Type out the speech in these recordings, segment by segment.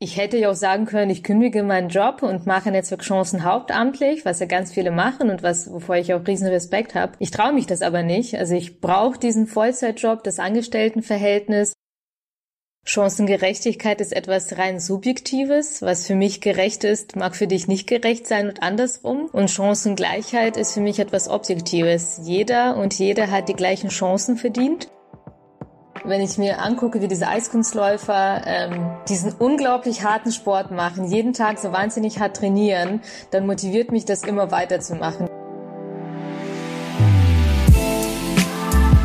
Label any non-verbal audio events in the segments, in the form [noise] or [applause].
Ich hätte ja auch sagen können, ich kündige meinen Job und mache Netzwerkchancen hauptamtlich, was ja ganz viele machen und was, wovor ich auch riesen Respekt habe. Ich traue mich das aber nicht. Also ich brauche diesen Vollzeitjob, das Angestelltenverhältnis. Chancengerechtigkeit ist etwas rein Subjektives. Was für mich gerecht ist, mag für dich nicht gerecht sein und andersrum. Und Chancengleichheit ist für mich etwas Objektives. Jeder und jede hat die gleichen Chancen verdient. Wenn ich mir angucke, wie diese Eiskunstläufer ähm, diesen unglaublich harten Sport machen, jeden Tag so wahnsinnig hart trainieren, dann motiviert mich das immer weiterzumachen.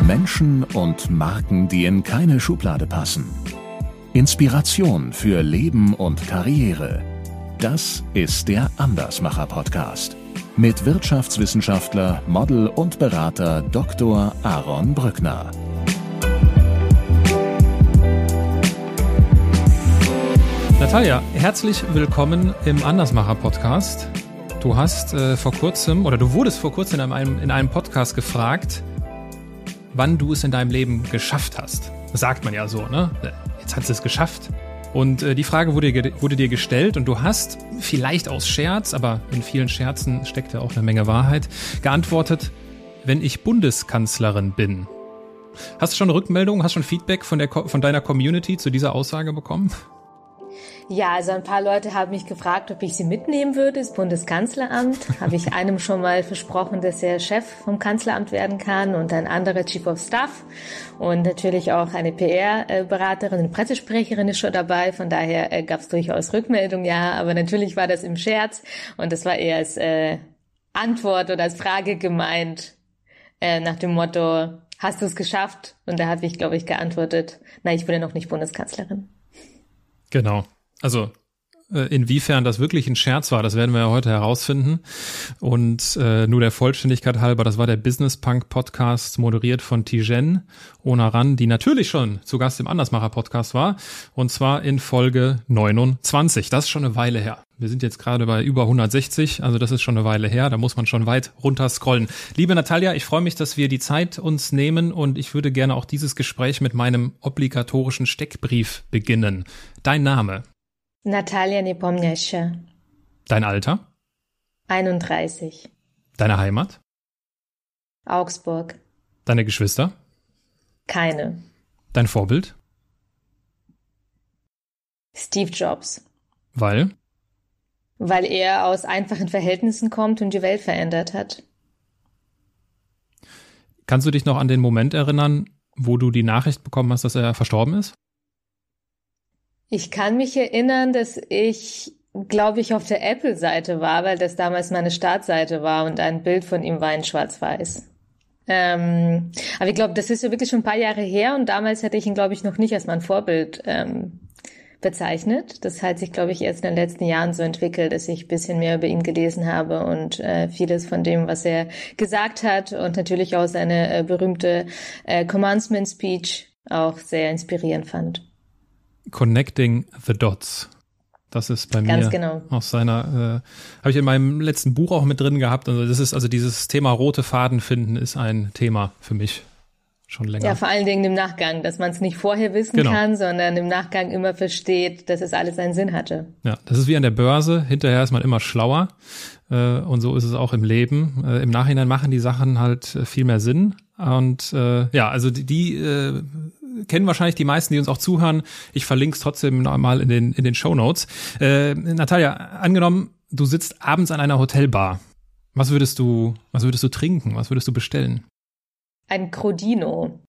Menschen und Marken, die in keine Schublade passen. Inspiration für Leben und Karriere. Das ist der Andersmacher Podcast mit Wirtschaftswissenschaftler, Model und Berater Dr. Aaron Brückner. Natalia, herzlich willkommen im Andersmacher Podcast. Du hast äh, vor kurzem oder du wurdest vor kurzem in einem, in einem Podcast gefragt, wann du es in deinem Leben geschafft hast. Das sagt man ja so, ne? Jetzt hast du es geschafft. Und äh, die Frage wurde, wurde dir gestellt und du hast, vielleicht aus Scherz, aber in vielen Scherzen steckt ja auch eine Menge Wahrheit, geantwortet, wenn ich Bundeskanzlerin bin. Hast du schon Rückmeldungen, hast du schon Feedback von, der, von deiner Community zu dieser Aussage bekommen? Ja, also ein paar Leute haben mich gefragt, ob ich sie mitnehmen würde, das Bundeskanzleramt. [laughs] Habe ich einem schon mal versprochen, dass er Chef vom Kanzleramt werden kann und ein anderer Chief of Staff. Und natürlich auch eine PR-Beraterin, eine Pressesprecherin ist schon dabei. Von daher äh, gab es durchaus Rückmeldung, ja. Aber natürlich war das im Scherz und das war eher als äh, Antwort oder als Frage gemeint äh, nach dem Motto, hast du es geschafft? Und da habe ich, glaube ich, geantwortet, nein, ich bin ja noch nicht Bundeskanzlerin. Genau. Also inwiefern das wirklich ein Scherz war, das werden wir ja heute herausfinden. Und äh, nur der Vollständigkeit halber, das war der Business Punk Podcast, moderiert von Tijen Onaran, die natürlich schon zu Gast im Andersmacher Podcast war. Und zwar in Folge 29. Das ist schon eine Weile her. Wir sind jetzt gerade bei über 160, also das ist schon eine Weile her. Da muss man schon weit runter scrollen. Liebe Natalia, ich freue mich, dass wir die Zeit uns nehmen und ich würde gerne auch dieses Gespräch mit meinem obligatorischen Steckbrief beginnen. Dein Name? Natalia Nepomniachtchi. Dein Alter? 31. Deine Heimat? Augsburg. Deine Geschwister? Keine. Dein Vorbild? Steve Jobs. Weil? Weil er aus einfachen Verhältnissen kommt und die Welt verändert hat. Kannst du dich noch an den Moment erinnern, wo du die Nachricht bekommen hast, dass er verstorben ist? Ich kann mich erinnern, dass ich, glaube ich, auf der Apple-Seite war, weil das damals meine Startseite war und ein Bild von ihm war in Schwarz-Weiß. Ähm, aber ich glaube, das ist ja wirklich schon ein paar Jahre her und damals hätte ich ihn, glaube ich, noch nicht als mein Vorbild ähm, bezeichnet. Das hat sich, glaube ich, erst in den letzten Jahren so entwickelt, dass ich ein bisschen mehr über ihn gelesen habe und äh, vieles von dem, was er gesagt hat und natürlich auch seine äh, berühmte äh, Commencement Speech auch sehr inspirierend fand. Connecting the Dots. Das ist bei Ganz mir genau. aus seiner, äh, habe ich in meinem letzten Buch auch mit drin gehabt. Also das ist also dieses Thema rote Faden finden ist ein Thema für mich schon länger. Ja, vor allen Dingen im Nachgang, dass man es nicht vorher wissen genau. kann, sondern im Nachgang immer versteht, dass es alles einen Sinn hatte. Ja, das ist wie an der Börse. Hinterher ist man immer schlauer. Äh, und so ist es auch im Leben. Äh, Im Nachhinein machen die Sachen halt äh, viel mehr Sinn. Und äh, ja, also die, die äh, kennen wahrscheinlich die meisten, die uns auch zuhören. Ich verlinke es trotzdem mal in den, in den Show Notes. Äh, Natalia, angenommen, du sitzt abends an einer Hotelbar. Was würdest du, was würdest du trinken? Was würdest du bestellen? Ein Crodino.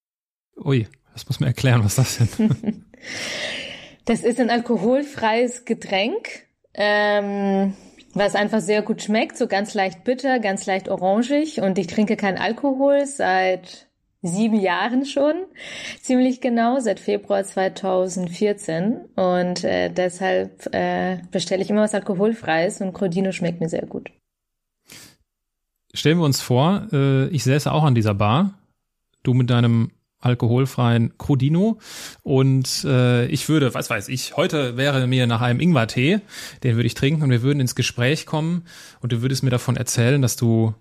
Ui, das muss mir erklären, was das ist. [laughs] [laughs] das ist ein alkoholfreies Getränk, ähm, was einfach sehr gut schmeckt, so ganz leicht bitter, ganz leicht orangig. Und ich trinke keinen Alkohol seit sieben Jahren schon, ziemlich genau, seit Februar 2014. Und äh, deshalb äh, bestelle ich immer was Alkoholfreies und Crodino schmeckt mir sehr gut. Stellen wir uns vor, äh, ich säße auch an dieser Bar, du mit deinem alkoholfreien Crodino und äh, ich würde, was weiß ich, heute wäre mir nach einem Ingwertee, den würde ich trinken und wir würden ins Gespräch kommen und du würdest mir davon erzählen, dass du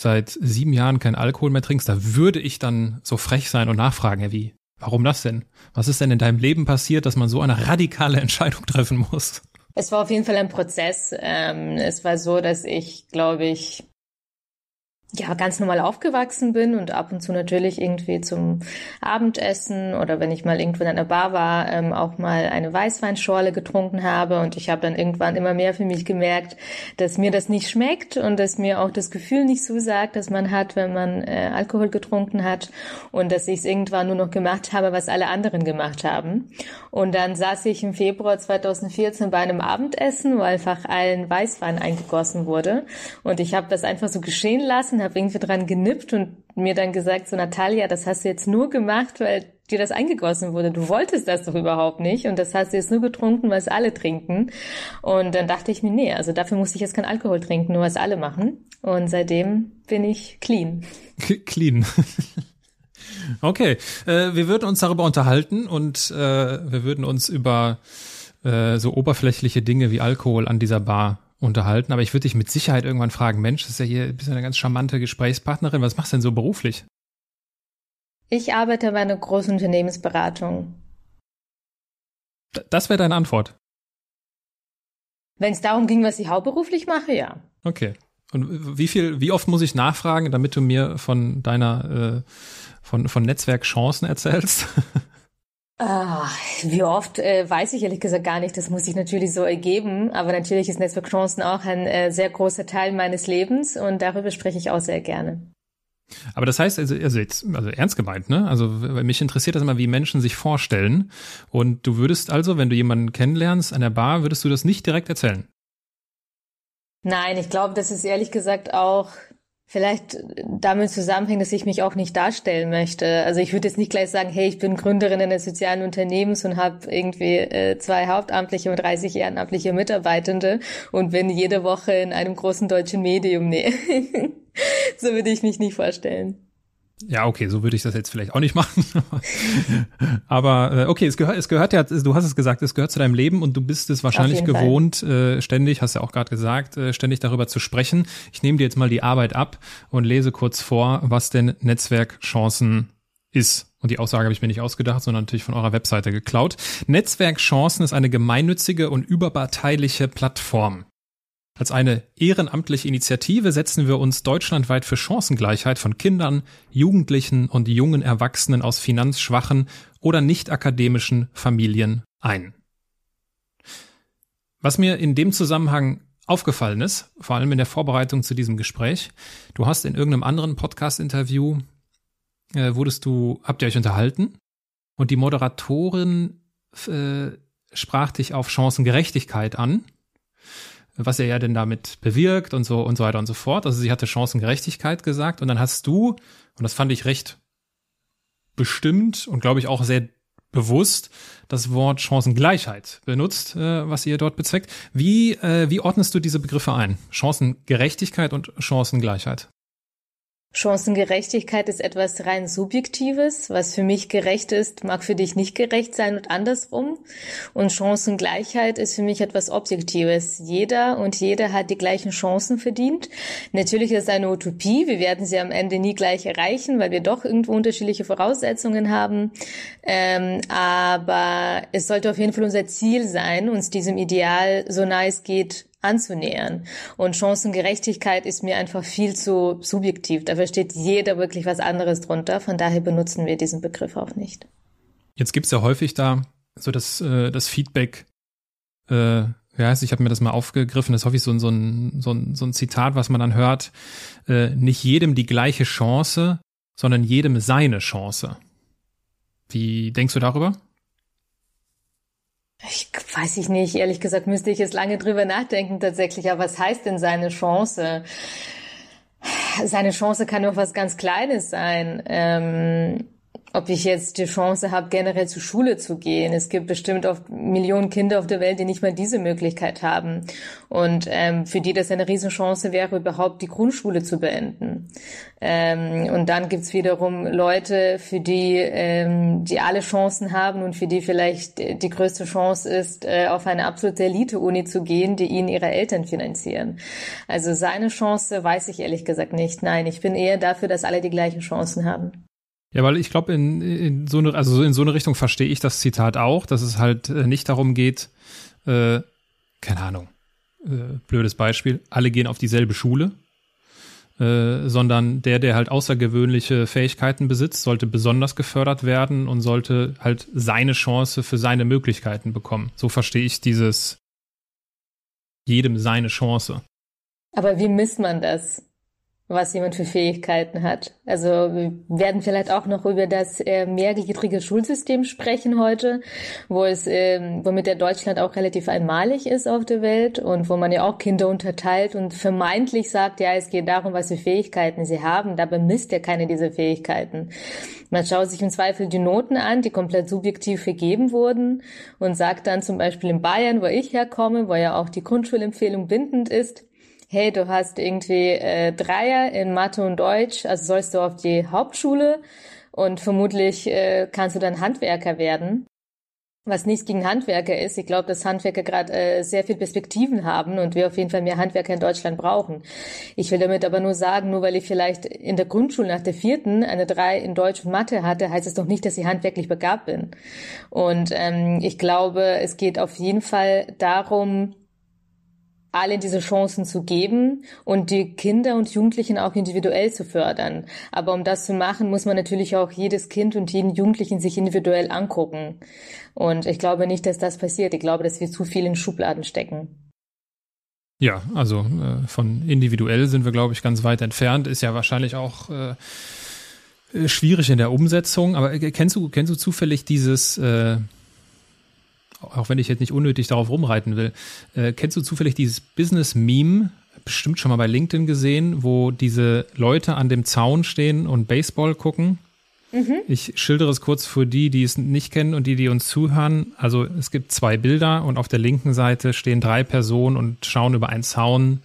seit sieben Jahren kein Alkohol mehr trinkst, da würde ich dann so frech sein und nachfragen, ja, wie, Warum das denn? Was ist denn in deinem Leben passiert, dass man so eine radikale Entscheidung treffen muss? Es war auf jeden Fall ein Prozess. Ähm, es war so, dass ich, glaube ich, ja, ganz normal aufgewachsen bin und ab und zu natürlich irgendwie zum Abendessen oder wenn ich mal irgendwo in einer Bar war, ähm, auch mal eine Weißweinschorle getrunken habe. Und ich habe dann irgendwann immer mehr für mich gemerkt, dass mir das nicht schmeckt und dass mir auch das Gefühl nicht zusagt, dass man hat, wenn man äh, Alkohol getrunken hat. Und dass ich es irgendwann nur noch gemacht habe, was alle anderen gemacht haben. Und dann saß ich im Februar 2014 bei einem Abendessen, wo einfach allen Weißwein eingegossen wurde. Und ich habe das einfach so geschehen lassen und habe irgendwie dran genippt und mir dann gesagt, so Natalia, das hast du jetzt nur gemacht, weil dir das eingegossen wurde. Du wolltest das doch überhaupt nicht und das hast du jetzt nur getrunken, weil es alle trinken. Und dann dachte ich mir, nee, also dafür muss ich jetzt kein Alkohol trinken, nur was alle machen. Und seitdem bin ich clean. Clean. [laughs] Okay, äh, wir würden uns darüber unterhalten und äh, wir würden uns über äh, so oberflächliche Dinge wie Alkohol an dieser Bar unterhalten, aber ich würde dich mit Sicherheit irgendwann fragen, Mensch, das ist ja hier bist ja eine ganz charmante Gesprächspartnerin, was machst du denn so beruflich? Ich arbeite bei einer großen Unternehmensberatung. Das wäre deine Antwort. Wenn es darum ging, was ich hauptberuflich mache, ja. Okay. Und wie viel, wie oft muss ich nachfragen, damit du mir von deiner, äh, von, von Netzwerkchancen erzählst? [laughs] Ah, wie oft äh, weiß ich ehrlich gesagt gar nicht. Das muss sich natürlich so ergeben. Aber natürlich ist Netzwerkchancen auch ein äh, sehr großer Teil meines Lebens und darüber spreche ich auch sehr gerne. Aber das heißt, also, also jetzt, also ernst gemeint, ne? Also mich interessiert das immer, wie Menschen sich vorstellen. Und du würdest also, wenn du jemanden kennenlernst an der Bar, würdest du das nicht direkt erzählen? Nein, ich glaube, das ist ehrlich gesagt auch vielleicht damit zusammenhängt, dass ich mich auch nicht darstellen möchte. Also ich würde jetzt nicht gleich sagen, hey, ich bin Gründerin eines sozialen Unternehmens und habe irgendwie äh, zwei hauptamtliche und 30 ehrenamtliche Mitarbeitende und bin jede Woche in einem großen deutschen Medium. Nee, [laughs] so würde ich mich nicht vorstellen. Ja, okay, so würde ich das jetzt vielleicht auch nicht machen. [laughs] Aber äh, okay, es gehört, es gehört ja, du hast es gesagt, es gehört zu deinem Leben und du bist es wahrscheinlich gewohnt, äh, ständig, hast ja auch gerade gesagt, äh, ständig darüber zu sprechen. Ich nehme dir jetzt mal die Arbeit ab und lese kurz vor, was denn Netzwerkchancen ist. Und die Aussage habe ich mir nicht ausgedacht, sondern natürlich von eurer Webseite geklaut. Netzwerkchancen ist eine gemeinnützige und überparteiliche Plattform. Als eine ehrenamtliche Initiative setzen wir uns deutschlandweit für Chancengleichheit von Kindern, Jugendlichen und jungen Erwachsenen aus finanzschwachen oder nicht akademischen Familien ein. Was mir in dem Zusammenhang aufgefallen ist, vor allem in der Vorbereitung zu diesem Gespräch, du hast in irgendeinem anderen Podcast-Interview, äh, wurdest du, habt ihr euch unterhalten und die Moderatorin äh, sprach dich auf Chancengerechtigkeit an was er ja denn damit bewirkt und so und so weiter und so fort. Also sie hatte Chancengerechtigkeit gesagt und dann hast du, und das fand ich recht bestimmt und glaube ich auch sehr bewusst das Wort Chancengleichheit benutzt, äh, was ihr dort bezweckt. Wie, äh, wie ordnest du diese Begriffe ein? Chancengerechtigkeit und Chancengleichheit? Chancengerechtigkeit ist etwas rein Subjektives. Was für mich gerecht ist, mag für dich nicht gerecht sein und andersrum. Und Chancengleichheit ist für mich etwas Objektives. Jeder und jede hat die gleichen Chancen verdient. Natürlich ist es eine Utopie. Wir werden sie am Ende nie gleich erreichen, weil wir doch irgendwo unterschiedliche Voraussetzungen haben. Ähm, aber es sollte auf jeden Fall unser Ziel sein, uns diesem Ideal so nah es geht anzunähern. Und Chancengerechtigkeit ist mir einfach viel zu subjektiv. Da versteht jeder wirklich was anderes drunter. Von daher benutzen wir diesen Begriff auch nicht. Jetzt gibt's ja häufig da so das, äh, das Feedback, äh, heißt, ich habe mir das mal aufgegriffen, das ist häufig so so ein, so ein, so ein Zitat, was man dann hört, äh, nicht jedem die gleiche Chance, sondern jedem seine Chance. Wie denkst du darüber? Ich weiß ich nicht. Ehrlich gesagt müsste ich jetzt lange drüber nachdenken tatsächlich. Aber was heißt denn seine Chance? Seine Chance kann doch was ganz Kleines sein. Ähm ob ich jetzt die Chance habe, generell zur Schule zu gehen. Es gibt bestimmt oft Millionen Kinder auf der Welt, die nicht mal diese Möglichkeit haben. Und ähm, für die das eine Riesenchance wäre, überhaupt die Grundschule zu beenden. Ähm, und dann gibt's wiederum Leute, für die, ähm, die alle Chancen haben und für die vielleicht die größte Chance ist, äh, auf eine absolute Elite-Uni zu gehen, die ihnen ihre Eltern finanzieren. Also seine Chance weiß ich ehrlich gesagt nicht. Nein, ich bin eher dafür, dass alle die gleichen Chancen haben. Ja, weil ich glaube, in, in so eine, also in so eine Richtung verstehe ich das Zitat auch, dass es halt äh, nicht darum geht, äh, keine Ahnung, äh, blödes Beispiel, alle gehen auf dieselbe Schule, äh, sondern der, der halt außergewöhnliche Fähigkeiten besitzt, sollte besonders gefördert werden und sollte halt seine Chance für seine Möglichkeiten bekommen. So verstehe ich dieses jedem seine Chance. Aber wie misst man das? Was jemand für Fähigkeiten hat. Also wir werden vielleicht auch noch über das äh, mehrgliedrige Schulsystem sprechen heute, wo es, äh, womit der Deutschland auch relativ einmalig ist auf der Welt und wo man ja auch Kinder unterteilt und vermeintlich sagt, ja, es geht darum, was für Fähigkeiten sie haben. Dabei misst ja keine dieser Fähigkeiten. Man schaut sich im Zweifel die Noten an, die komplett subjektiv vergeben wurden und sagt dann zum Beispiel in Bayern, wo ich herkomme, wo ja auch die Grundschulempfehlung bindend ist, hey, du hast irgendwie äh, Dreier in Mathe und Deutsch, also sollst du auf die Hauptschule und vermutlich äh, kannst du dann Handwerker werden. Was nichts gegen Handwerker ist. Ich glaube, dass Handwerker gerade äh, sehr viel Perspektiven haben und wir auf jeden Fall mehr Handwerker in Deutschland brauchen. Ich will damit aber nur sagen, nur weil ich vielleicht in der Grundschule nach der vierten eine drei in Deutsch und Mathe hatte, heißt es doch nicht, dass ich handwerklich begabt bin. Und ähm, ich glaube, es geht auf jeden Fall darum, alle diese Chancen zu geben und die Kinder und Jugendlichen auch individuell zu fördern. Aber um das zu machen, muss man natürlich auch jedes Kind und jeden Jugendlichen sich individuell angucken. Und ich glaube nicht, dass das passiert. Ich glaube, dass wir zu viel in Schubladen stecken. Ja, also äh, von individuell sind wir, glaube ich, ganz weit entfernt. Ist ja wahrscheinlich auch äh, äh schwierig in der Umsetzung. Aber äh, kennst du, kennst du zufällig dieses äh, auch wenn ich jetzt nicht unnötig darauf rumreiten will, äh, kennst du zufällig dieses Business-Meme, bestimmt schon mal bei LinkedIn gesehen, wo diese Leute an dem Zaun stehen und Baseball gucken? Mhm. Ich schildere es kurz für die, die es nicht kennen und die, die uns zuhören. Also es gibt zwei Bilder und auf der linken Seite stehen drei Personen und schauen über einen Zaun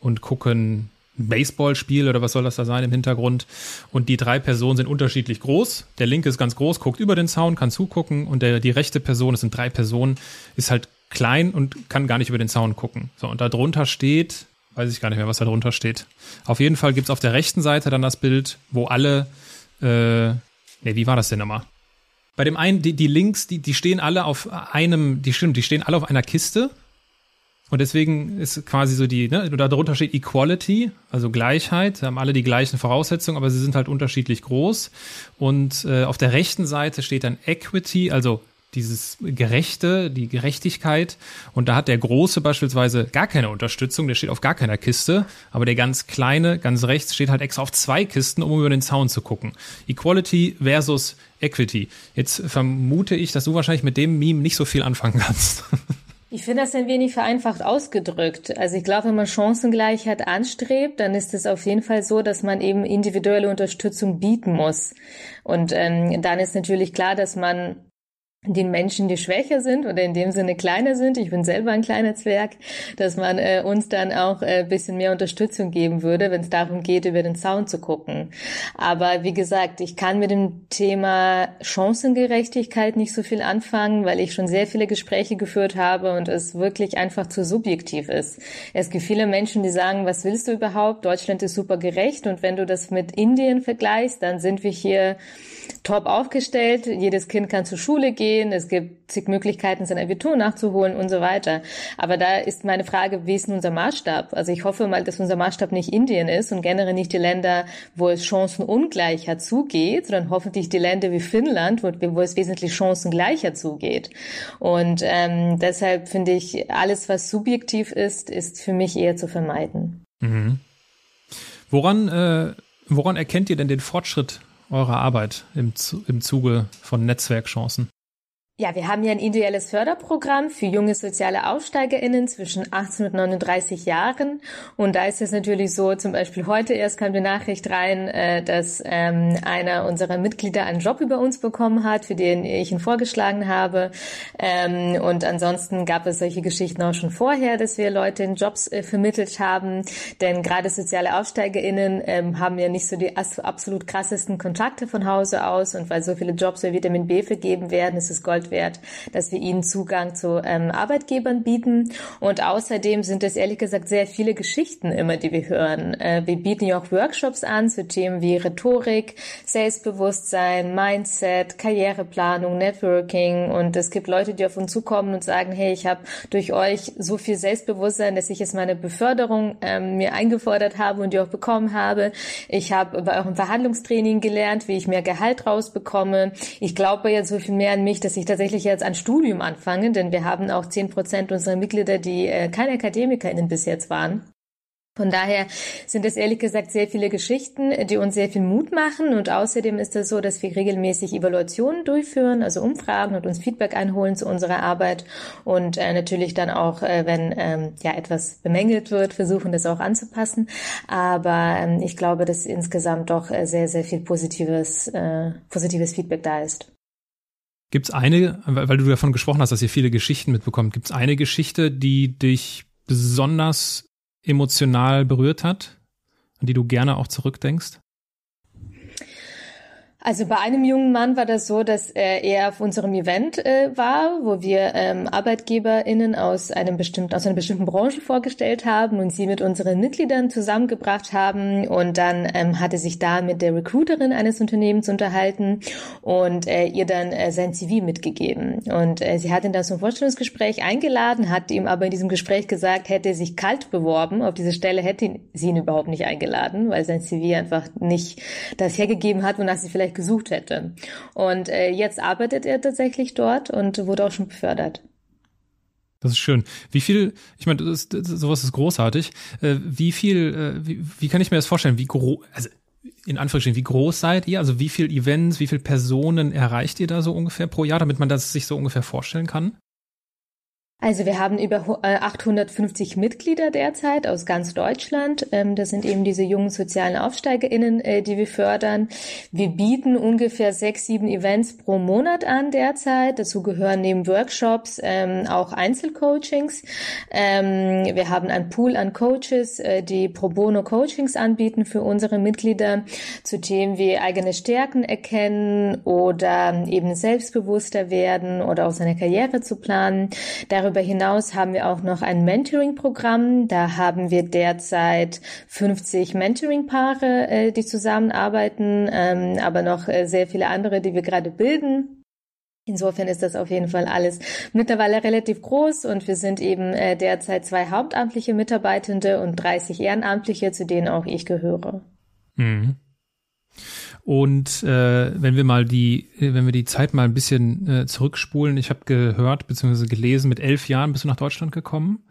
und gucken Baseballspiel oder was soll das da sein im Hintergrund. Und die drei Personen sind unterschiedlich groß. Der linke ist ganz groß, guckt über den Zaun, kann zugucken. Und der, die rechte Person, es sind drei Personen, ist halt klein und kann gar nicht über den Zaun gucken. So, und da drunter steht, weiß ich gar nicht mehr, was da drunter steht. Auf jeden Fall gibt's auf der rechten Seite dann das Bild, wo alle, äh, nee, wie war das denn nochmal? Bei dem einen, die, die Links, die, die stehen alle auf einem, die stimmt, die stehen alle auf einer Kiste und deswegen ist quasi so die, ne, darunter steht Equality, also Gleichheit, haben alle die gleichen Voraussetzungen, aber sie sind halt unterschiedlich groß. Und äh, auf der rechten Seite steht dann Equity, also dieses Gerechte, die Gerechtigkeit. Und da hat der Große beispielsweise gar keine Unterstützung, der steht auf gar keiner Kiste, aber der ganz Kleine, ganz rechts, steht halt extra auf zwei Kisten, um über den Zaun zu gucken. Equality versus Equity. Jetzt vermute ich, dass du wahrscheinlich mit dem Meme nicht so viel anfangen kannst. [laughs] Ich finde das ein wenig vereinfacht ausgedrückt. Also ich glaube, wenn man Chancengleichheit anstrebt, dann ist es auf jeden Fall so, dass man eben individuelle Unterstützung bieten muss. Und ähm, dann ist natürlich klar, dass man den Menschen, die schwächer sind oder in dem Sinne kleiner sind, ich bin selber ein kleiner Zwerg, dass man äh, uns dann auch äh, bisschen mehr Unterstützung geben würde, wenn es darum geht, über den Zaun zu gucken. Aber wie gesagt, ich kann mit dem Thema Chancengerechtigkeit nicht so viel anfangen, weil ich schon sehr viele Gespräche geführt habe und es wirklich einfach zu subjektiv ist. Es gibt viele Menschen, die sagen, was willst du überhaupt? Deutschland ist super gerecht und wenn du das mit Indien vergleichst, dann sind wir hier top aufgestellt. Jedes Kind kann zur Schule gehen. Es gibt zig Möglichkeiten, sein Abitur nachzuholen und so weiter. Aber da ist meine Frage, wie ist unser Maßstab? Also ich hoffe mal, dass unser Maßstab nicht Indien ist und generell nicht die Länder, wo es chancenungleicher zugeht, sondern hoffentlich die Länder wie Finnland, wo, wo es wesentlich chancengleicher zugeht. Und ähm, deshalb finde ich, alles, was subjektiv ist, ist für mich eher zu vermeiden. Mhm. Woran, äh, woran erkennt ihr denn den Fortschritt eurer Arbeit im, im Zuge von Netzwerkchancen? Ja, wir haben ja ein ideelles Förderprogramm für junge soziale AussteigerInnen zwischen 18 und 39 Jahren. Und da ist es natürlich so, zum Beispiel heute erst kam die Nachricht rein, äh, dass ähm, einer unserer Mitglieder einen Job über uns bekommen hat, für den ich ihn vorgeschlagen habe. Ähm, und ansonsten gab es solche Geschichten auch schon vorher, dass wir Leute in Jobs äh, vermittelt haben. Denn gerade soziale AussteigerInnen ähm, haben ja nicht so die absolut krassesten Kontakte von Hause aus. Und weil so viele Jobs für Vitamin B vergeben werden, ist es Gold Gold wert, dass wir ihnen Zugang zu ähm, Arbeitgebern bieten. Und außerdem sind es ehrlich gesagt sehr viele Geschichten immer, die wir hören. Äh, wir bieten ja auch Workshops an zu Themen wie Rhetorik, Selbstbewusstsein, Mindset, Karriereplanung, Networking. Und es gibt Leute, die auf uns zukommen und sagen, hey, ich habe durch euch so viel Selbstbewusstsein, dass ich jetzt meine Beförderung ähm, mir eingefordert habe und die auch bekommen habe. Ich habe bei eurem Verhandlungstraining gelernt, wie ich mehr Gehalt rausbekomme. Ich glaube jetzt so viel mehr an mich, dass ich tatsächlich jetzt ein Studium anfange, denn wir haben auch zehn Prozent unserer Mitglieder, die äh, keine AkademikerInnen bis jetzt waren. Von daher sind es ehrlich gesagt sehr viele Geschichten, die uns sehr viel Mut machen. Und außerdem ist es so, dass wir regelmäßig Evaluationen durchführen, also Umfragen und uns Feedback einholen zu unserer Arbeit. Und äh, natürlich dann auch, äh, wenn ähm, ja etwas bemängelt wird, versuchen das auch anzupassen. Aber ähm, ich glaube, dass insgesamt doch äh, sehr, sehr viel positives, äh, positives Feedback da ist. Gibt es eine, weil du davon gesprochen hast, dass ihr viele Geschichten mitbekommt, gibt es eine Geschichte, die dich besonders emotional berührt hat, an die du gerne auch zurückdenkst? Also bei einem jungen Mann war das so, dass äh, er auf unserem Event äh, war, wo wir ähm, ArbeitgeberInnen aus einem bestimmten, aus einer bestimmten Branche vorgestellt haben und sie mit unseren Mitgliedern zusammengebracht haben. Und dann ähm, hatte sich da mit der Recruiterin eines Unternehmens unterhalten und äh, ihr dann sein CV mitgegeben. Und sie hat ihn dann zum Vorstellungsgespräch eingeladen, hat ihm aber in diesem Gespräch gesagt, hätte er sich kalt beworben auf diese Stelle, hätte sie ihn überhaupt nicht eingeladen, weil sein CV einfach nicht das hergegeben hat, wonach sie vielleicht gesucht hätte. Und äh, jetzt arbeitet er tatsächlich dort und wurde auch schon befördert. Das ist schön. Wie viel, ich meine, das, das, sowas ist großartig. Äh, wie viel, äh, wie, wie kann ich mir das vorstellen? Wie groß, also in Anführungsstrichen, wie groß seid ihr? Also wie viel Events, wie viel Personen erreicht ihr da so ungefähr pro Jahr, damit man das sich so ungefähr vorstellen kann? Also wir haben über 850 äh, Mitglieder derzeit aus ganz Deutschland. Ähm, das sind eben diese jungen sozialen AufsteigerInnen, äh, die wir fördern. Wir bieten ungefähr sechs, sieben Events pro Monat an derzeit. Dazu gehören neben Workshops ähm, auch Einzelcoachings. Ähm, wir haben einen Pool an Coaches, äh, die Pro Bono Coachings anbieten für unsere Mitglieder zu Themen wie eigene Stärken erkennen oder eben selbstbewusster werden oder auch seine Karriere zu planen. Darüber Darüber hinaus haben wir auch noch ein Mentoring-Programm. Da haben wir derzeit 50 Mentoring-Paare, äh, die zusammenarbeiten, ähm, aber noch äh, sehr viele andere, die wir gerade bilden. Insofern ist das auf jeden Fall alles mittlerweile relativ groß und wir sind eben äh, derzeit zwei hauptamtliche Mitarbeitende und 30 Ehrenamtliche, zu denen auch ich gehöre. Mhm. Und äh, wenn wir mal die, wenn wir die Zeit mal ein bisschen äh, zurückspulen, ich habe gehört bzw. gelesen, mit elf Jahren bist du nach Deutschland gekommen.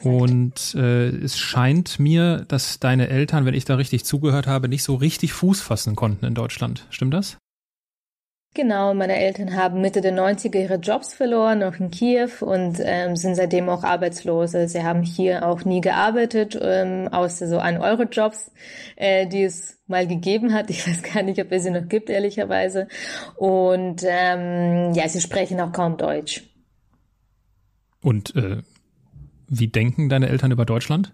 Und äh, es scheint mir, dass deine Eltern, wenn ich da richtig zugehört habe, nicht so richtig Fuß fassen konnten in Deutschland. Stimmt das? Genau, meine Eltern haben Mitte der 90er ihre Jobs verloren, auch in Kiew und ähm, sind seitdem auch arbeitslose. Sie haben hier auch nie gearbeitet, ähm, außer so an Euro-Jobs, äh, die es mal gegeben hat. [laughs] Ich weiß gar nicht, ob es sie noch gibt, ehrlicherweise. Und ähm, ja, sie sprechen auch kaum Deutsch. Und äh, wie denken deine Eltern über Deutschland?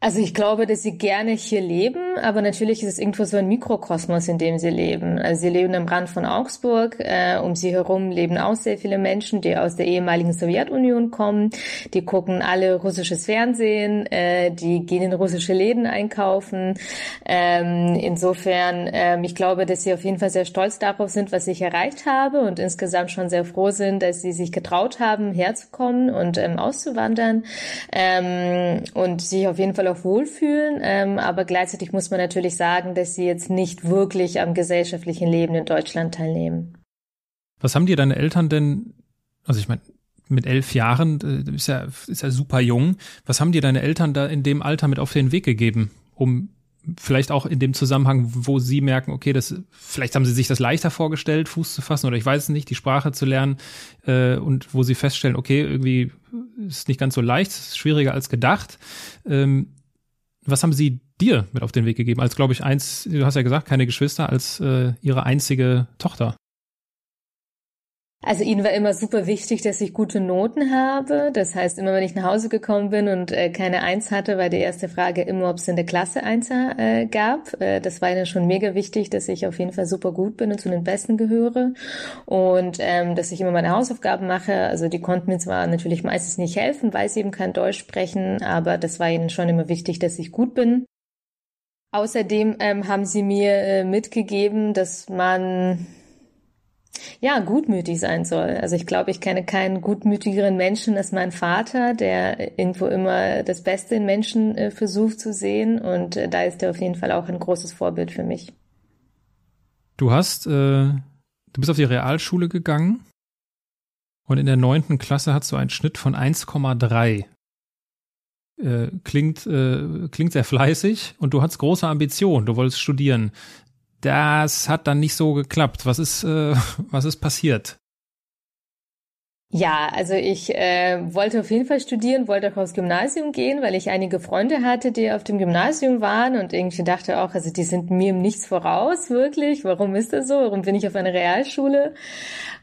Also ich glaube, dass sie gerne hier leben, aber natürlich ist es irgendwo so ein Mikrokosmos, in dem sie leben. Also sie leben am Rand von Augsburg, äh, um sie herum leben auch sehr viele Menschen, die aus der ehemaligen Sowjetunion kommen, die gucken alle russisches Fernsehen, äh, die gehen in russische Läden einkaufen. Ähm, insofern, ähm, ich glaube, dass sie auf jeden Fall sehr stolz darauf sind, was ich erreicht habe und insgesamt schon sehr froh sind, dass sie sich getraut haben, herzukommen und ähm, auszuwandern ähm, und sich auf jeden Fall auch wohlfühlen. Ähm, aber gleichzeitig muss man natürlich sagen, dass sie jetzt nicht wirklich am gesellschaftlichen Leben in Deutschland teilnehmen. Was haben dir deine Eltern denn, also ich meine, mit elf Jahren, äh, ist ja, ist ja super jung. Was haben dir deine Eltern da in dem Alter mit auf den Weg gegeben, um vielleicht auch in dem Zusammenhang, wo sie merken, okay, das, vielleicht haben sie sich das leichter vorgestellt, Fuß zu fassen oder ich weiß es nicht, die Sprache zu lernen äh, und wo sie feststellen, okay, irgendwie ist nicht ganz so leicht, ist schwieriger als gedacht. Ähm, was haben sie dir mit auf den Weg gegeben? Als, glaube ich, eins, du hast ja gesagt, keine Geschwister, als äh, ihre einzige Tochter. Also ihnen war immer super wichtig, dass ich gute Noten habe. Das heißt, immer wenn ich nach Hause gekommen bin und äh, keine Eins hatte, war die erste Frage immer, ob es in der Klasse Einser äh, gab. Äh, das war ihnen schon mega wichtig, dass ich auf jeden Fall super gut bin und zu den Besten gehöre. Und ähm, dass ich immer meine Hausaufgaben mache. Also die konnten mir zwar natürlich meistens nicht helfen, weil sie eben kein Deutsch sprechen, aber das war ihnen schon immer wichtig, dass ich gut bin. Außerdem ähm, haben sie mir äh, mitgegeben, dass man ja, gutmütig sein soll. Also ich glaube, ich kenne keinen gutmütigeren Menschen als mein Vater, der irgendwo immer das Beste in Menschen äh, versucht zu sehen. Und äh, da ist er auf jeden Fall auch ein großes Vorbild für mich. Du hast, äh, du bist auf die Realschule gegangen und in der neunten Klasse hast du einen Schnitt von 1,3. Äh, klingt, äh, klingt sehr fleißig und du hast große Ambitionen, du wolltest studieren das hat dann nicht so geklappt. Was ist, äh, [laughs] was ist passiert? Ja, also ich äh, wollte auf jeden Fall studieren, wollte auch aufs Gymnasium gehen, weil ich einige Freunde hatte, die auf dem Gymnasium waren und irgendwie dachte auch, also die sind mir im Nichts voraus, wirklich. Warum ist das so? Warum bin ich auf einer Realschule?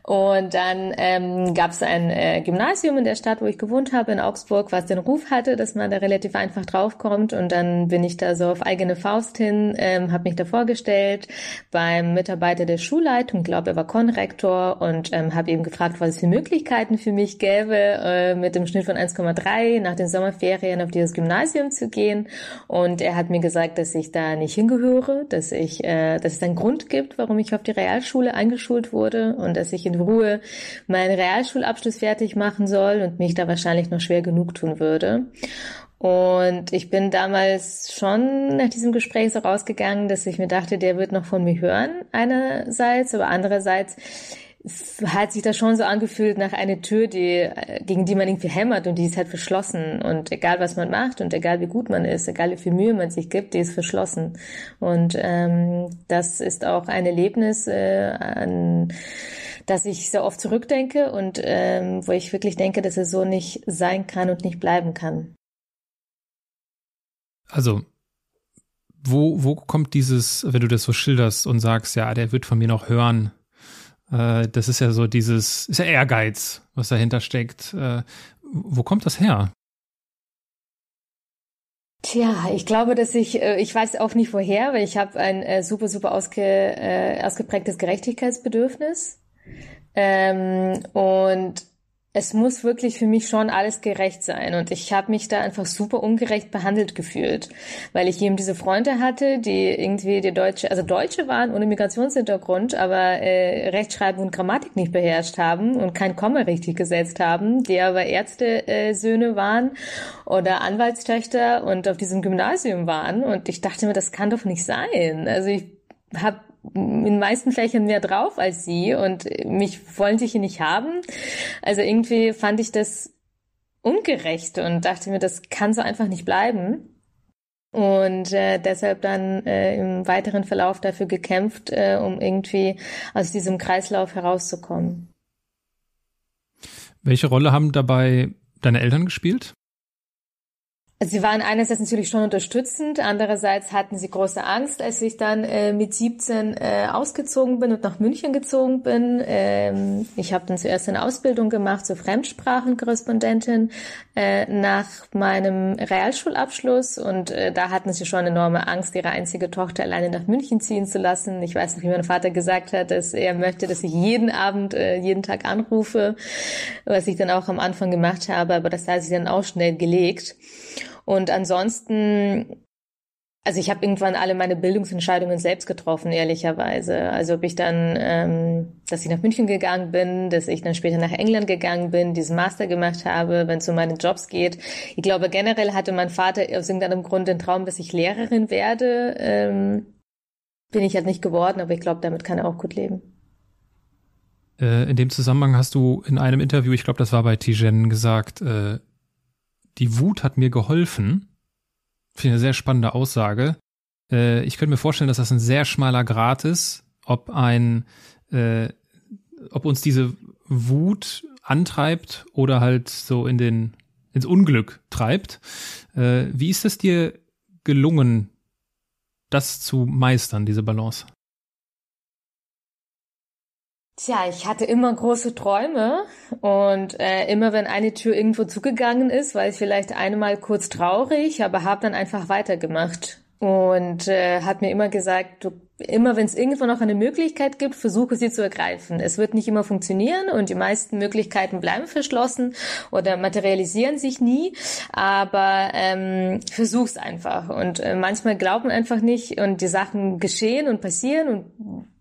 Und dann ähm, gab es ein äh, Gymnasium in der Stadt, wo ich gewohnt habe, in Augsburg, was den Ruf hatte, dass man da relativ einfach draufkommt. Und dann bin ich da so auf eigene Faust hin, ähm, habe mich da vorgestellt beim Mitarbeiter der Schulleitung, glaube er war Konrektor und ähm, habe eben gefragt, was es für Möglichkeiten für mich gäbe, äh, mit dem Schnitt von 1,3 nach den Sommerferien auf dieses Gymnasium zu gehen. Und er hat mir gesagt, dass ich da nicht hingehöre, dass ich, äh, dass es einen Grund gibt, warum ich auf die Realschule eingeschult wurde und dass ich in in Ruhe meinen Realschulabschluss fertig machen soll und mich da wahrscheinlich noch schwer genug tun würde. Und ich bin damals schon nach diesem Gespräch so rausgegangen, dass ich mir dachte, der wird noch von mir hören einerseits, aber andererseits hat sich das schon so angefühlt nach einer Tür, die, gegen die man irgendwie hämmert und die ist halt verschlossen. Und egal was man macht und egal wie gut man ist, egal wie viel Mühe man sich gibt, die ist verschlossen. Und ähm, das ist auch ein Erlebnis, äh, an dass ich sehr oft zurückdenke und ähm, wo ich wirklich denke, dass es so nicht sein kann und nicht bleiben kann. Also, wo, wo kommt dieses, wenn du das so schilderst und sagst, ja, der wird von mir noch hören, äh, das ist ja so dieses, ist ja Ehrgeiz, was dahinter steckt. Äh, wo kommt das her? Tja, ich glaube, dass ich, äh, ich weiß auch nicht woher, weil ich habe ein äh, super, super ausge, äh, ausgeprägtes Gerechtigkeitsbedürfnis. Ähm, und es muss wirklich für mich schon alles gerecht sein. Und ich habe mich da einfach super ungerecht behandelt gefühlt, weil ich eben diese Freunde hatte, die irgendwie die Deutsche, also Deutsche waren ohne Migrationshintergrund, aber äh, Rechtschreibung und Grammatik nicht beherrscht haben und kein Komma richtig gesetzt haben, die aber Ärzte-Söhne äh, waren oder Anwaltstöchter und auf diesem Gymnasium waren. Und ich dachte mir, das kann doch nicht sein. Also ich habe in meisten Fächern mehr drauf als sie und mich wollen sie hier nicht haben. Also irgendwie fand ich das ungerecht und dachte mir, das kann so einfach nicht bleiben. Und äh, deshalb dann äh, im weiteren Verlauf dafür gekämpft, äh, um irgendwie aus diesem Kreislauf herauszukommen. Welche Rolle haben dabei deine Eltern gespielt? Sie waren einerseits natürlich schon unterstützend, andererseits hatten sie große Angst, als ich dann äh, mit 17 äh, ausgezogen bin und nach München gezogen bin. Ähm, ich habe dann zuerst eine Ausbildung gemacht zur Fremdsprachenkorrespondentin äh, nach meinem Realschulabschluss und äh, da hatten sie schon enorme Angst, ihre einzige Tochter alleine nach München ziehen zu lassen. Ich weiß nicht, wie mein Vater gesagt hat, dass er möchte, dass ich jeden Abend, äh, jeden Tag anrufe, was ich dann auch am Anfang gemacht habe, aber das hat sich dann auch schnell gelegt. Und ansonsten also ich habe irgendwann alle meine Bildungsentscheidungen selbst getroffen, ehrlicherweise. Also ob ich dann, ähm, dass ich nach München gegangen bin, dass ich dann später nach England gegangen bin, diesen Master gemacht habe, wenn es um meine Jobs geht. Ich glaube, generell hatte mein Vater aus irgendeinem Grund den Traum, dass ich Lehrerin werde. Ähm, bin ich halt nicht geworden, aber ich glaube, damit kann er auch gut leben. Äh, in dem Zusammenhang hast du in einem Interview, ich glaube, das war bei Tijen, gesagt, äh, die Wut hat mir geholfen. Finde ich eine sehr spannende Aussage. Äh, ich könnte mir vorstellen, dass das ein sehr schmaler Grat ist, ob ein, äh, ob uns diese Wut antreibt oder halt so in den, ins Unglück treibt. Äh, wie ist es dir gelungen, das zu meistern, diese Balance? Tja, ich hatte immer große Träume und äh, immer wenn eine Tür irgendwo zugegangen ist, war ich vielleicht einmal kurz traurig, aber habe dann einfach weitergemacht und äh, hat mir immer gesagt, du, immer wenn es irgendwo noch eine Möglichkeit gibt, versuche sie zu ergreifen. Es wird nicht immer funktionieren und die meisten Möglichkeiten bleiben verschlossen oder materialisieren sich nie, aber ähm, versuch's einfach. Und äh, manchmal glauben einfach nicht und die Sachen geschehen und passieren und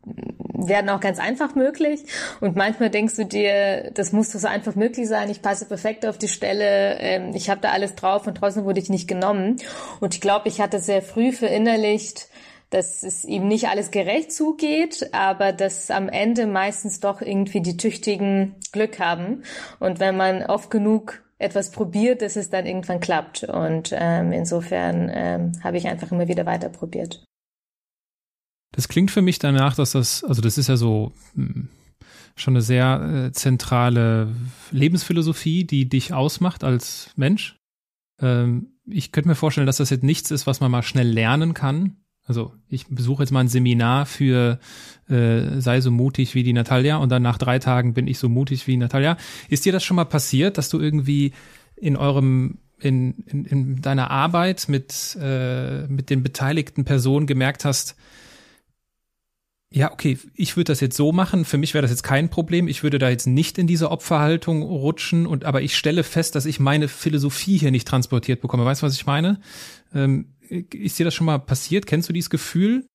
werden auch ganz einfach möglich. Und manchmal denkst du dir, das muss so einfach möglich sein, ich passe perfekt auf die Stelle, ähm, ich habe da alles drauf und trotzdem wurde ich nicht genommen. Und ich glaube, ich hatte sehr früh verinnerlicht, dass es ihm nicht alles gerecht zugeht, aber dass am Ende meistens doch irgendwie die Tüchtigen Glück haben. Und wenn man oft genug etwas probiert, dass es dann irgendwann klappt. Und ähm, insofern ähm, habe ich einfach immer wieder weiter probiert. Das klingt für mich danach, dass das, also das ist ja so hm, schon eine sehr äh, zentrale Lebensphilosophie, die dich ausmacht als Mensch. Ähm, ich könnte mir vorstellen, dass das jetzt nichts ist, was man mal schnell lernen kann. Also ich besuche jetzt mal ein Seminar für äh, sei so mutig wie die Natalia und dann nach drei Tagen bin ich so mutig wie Natalia. Ist dir das schon mal passiert, dass du irgendwie in eurem in, in, in deiner Arbeit mit, äh, mit den beteiligten Personen gemerkt hast, ja, okay, ich würde das jetzt so machen, für mich wäre das jetzt kein Problem, ich würde da jetzt nicht in diese Opferhaltung rutschen und aber ich stelle fest, dass ich meine Philosophie hier nicht transportiert bekomme. Weißt du, was ich meine? Ähm, ist dir das schon mal passiert? Kennst du dieses Gefühl?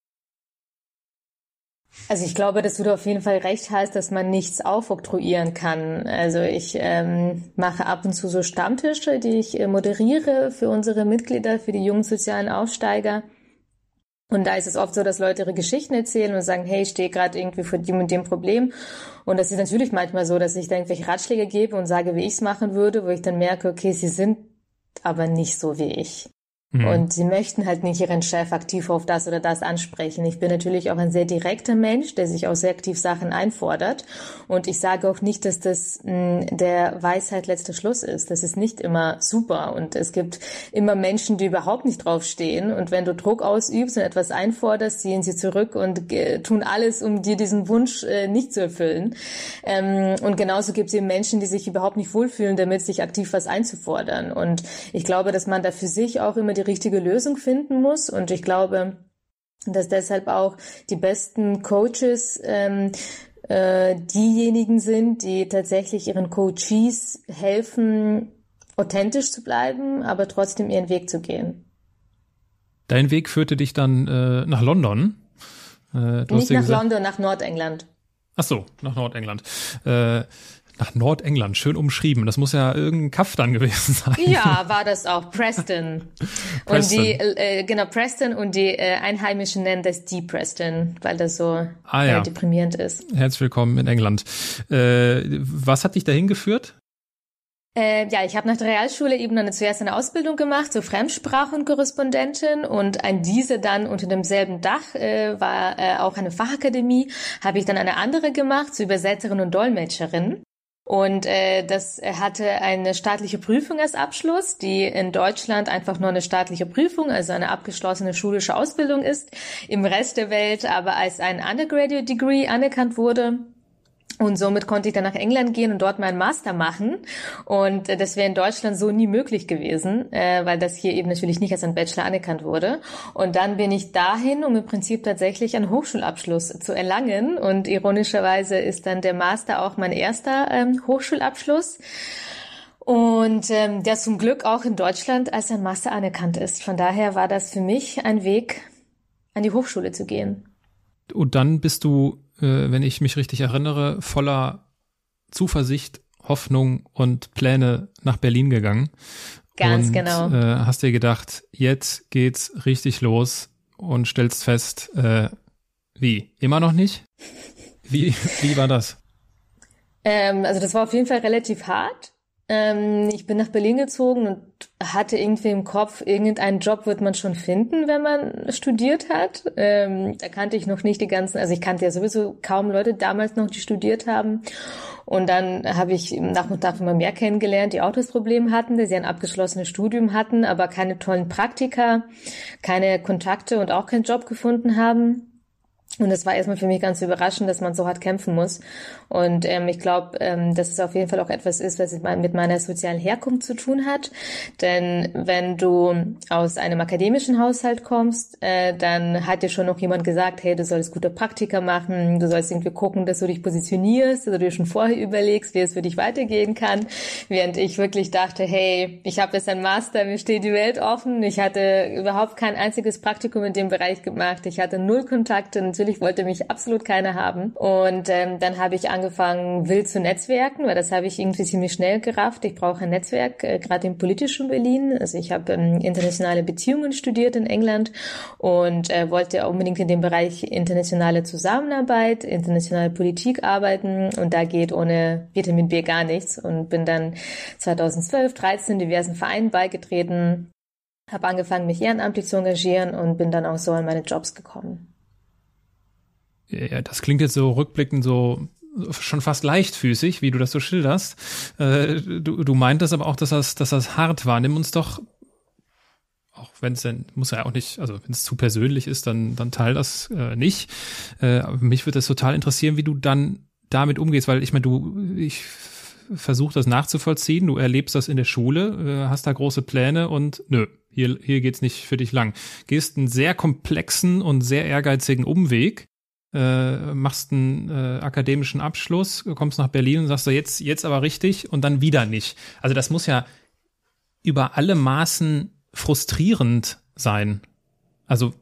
Also ich glaube, dass du auf jeden Fall recht hast, dass man nichts aufoktroyieren kann. Also ich ähm, mache ab und zu so Stammtische, die ich äh, moderiere für unsere Mitglieder, für die jungen sozialen Aufsteiger. Und da ist es oft so, dass Leute ihre Geschichten erzählen und sagen, hey, ich stehe gerade irgendwie vor dem und dem Problem. Und das ist natürlich manchmal so, dass ich da irgendwelche Ratschläge gebe und sage, wie ich es machen würde, wo ich dann merke, okay, sie sind aber nicht so wie ich. Mhm. Und sie möchten halt nicht ihren Chef aktiv auf das oder das ansprechen. Ich bin natürlich auch ein sehr direkter Mensch, der sich auch sehr aktiv Sachen einfordert. Und ich sage auch nicht, dass das mh, hm, der Weisheit letzter Schluss ist. Das ist nicht immer super. Und es gibt immer Menschen, die überhaupt nicht draufstehen. Und wenn du Druck ausübst und etwas einforderst, ziehen sie zurück und äh, tun alles, um dir diesen Wunsch äh, nicht zu erfüllen. Ähm, und genauso gibt es eben Menschen, die sich überhaupt nicht wohlfühlen, damit sich aktiv was einzufordern. Und ich glaube, dass man da für sich auch immer die richtige Lösung finden muss. Und ich glaube, dass deshalb auch die besten Coaches ähm, äh, diejenigen sind, die tatsächlich ihren Coaches helfen, authentisch zu bleiben, aber trotzdem ihren Weg zu gehen. Dein Weg führte dich dann äh, nach London. Äh, Nicht nach gesagt, London, nach Nordengland. Ach so, nach Nordengland. Äh, nach Nordengland, schön umschrieben. Das muss ja irgendein Kaff dann gewesen sein. Ja, war das auch. Preston. [laughs] Preston. Und die, äh, genau, Preston und die äh, Einheimischen nennen das die Preston, weil das so ah, ja. äh, deprimierend ist. Herzlich willkommen in England. Äh, was hat dich dahin geführt? Äh, ja, ich habe nach der Realschule eben dann zuerst eine Ausbildung gemacht zur Fremdsprachenkorrespondentin und an diese dann unter demselben Dach äh, war äh, auch eine Fachakademie, habe ich dann eine andere gemacht zur Übersetzerin und Dolmetscherin. Und äh, das hatte eine staatliche Prüfung als Abschluss, die in Deutschland einfach nur eine staatliche Prüfung, also eine abgeschlossene schulische Ausbildung ist, im Rest der Welt aber als ein Undergraduate Degree anerkannt wurde. Und somit konnte ich dann nach England gehen und dort meinen Master machen. Und äh, das wäre in Deutschland so nie möglich gewesen, äh, weil das hier eben natürlich nicht als ein Bachelor anerkannt wurde. Und dann bin ich dahin, um im Prinzip tatsächlich einen Hochschulabschluss zu erlangen. Und ironischerweise ist dann der Master auch mein erster ähm, Hochschulabschluss. Und ähm, der zum Glück auch in Deutschland als ein Master anerkannt ist. Von daher war das für mich ein Weg, an die Hochschule zu gehen. Und dann bist du äh, wenn ich mich richtig erinnere, voller Zuversicht, Hoffnung und Pläne nach Berlin gegangen. Ganz und, genau. Äh, hast dir gedacht, jetzt geht's richtig los und stellst fest, äh, wie? Immer noch nicht? Wie, wie war das? Ähm, also das war auf jeden Fall relativ hart. Ähm, ich bin nach Berlin gezogen und hatte irgendwie im Kopf, irgendeinen Job wird man schon finden, wenn man studiert hat. Ähm, da kannte ich noch nicht die ganzen, also ich kannte ja sowieso kaum Leute damals noch, die studiert haben. Und dann habe ich nach und nach immer mehr kennengelernt, die auch das Problem hatten, dass sie ein abgeschlossenes Studium hatten, aber keine tollen Praktika, keine Kontakte und auch keinen Job gefunden haben. Und es war erstmal für mich ganz überraschend, dass man so hart kämpfen muss. Und ähm, ich glaube, ähm, dass es auf jeden Fall auch etwas ist, was mit meiner sozialen Herkunft zu tun hat. Denn wenn du aus einem akademischen Haushalt kommst, äh, dann hat dir schon noch jemand gesagt, hey, du sollst gute Praktika machen, du sollst irgendwie gucken, dass du dich positionierst, dass du dir schon vorher überlegst, wie es für dich weitergehen kann. Während ich wirklich dachte, hey, ich habe jetzt ein Master, mir steht die Welt offen. Ich hatte überhaupt kein einziges Praktikum in dem Bereich gemacht. Ich hatte null Kontakte. Natürlich natürlich wollte mich absolut keiner haben. Und ähm, dann habe ich angefangen, wild zu netzwerken, weil das habe ich irgendwie ziemlich schnell gerafft. Ich brauche ein Netzwerk, äh, gerade im politischen Berlin. Also ich habe ähm, internationale Beziehungen studiert in England und äh, wollte unbedingt in dem Bereich internationale Zusammenarbeit, internationale Politik arbeiten. Und da geht ohne Vitamin B gar nichts. Und bin dann 2012, 13 diversen Vereinen beigetreten, habe angefangen, mich ehrenamtlich zu engagieren und bin dann auch so an meine Jobs gekommen ja, das klingt jetzt so rückblickend so schon fast leichtfüßig, wie du das so schilderst. Äh, du, du meintest aber auch, dass das, dass das hart war. Nimm uns doch, auch wenn es dann, muss ja auch nicht, also wenn es zu persönlich ist, dann, dann teil das äh, nicht. Äh, mich würde das total interessieren, wie du dann damit umgehst, weil ich meine, du, ich versuche das nachzuvollziehen, du erlebst das in der Schule, äh, hast da große Pläne und nö, hier, hier geht's nicht für dich lang. Gehst einen sehr komplexen und sehr ehrgeizigen Umweg äh, machst einen äh, akademischen Abschluss, kommst nach Berlin und sagst so jetzt, jetzt aber richtig und dann wieder nicht. Also das muss ja über alle Maßen frustrierend sein. Also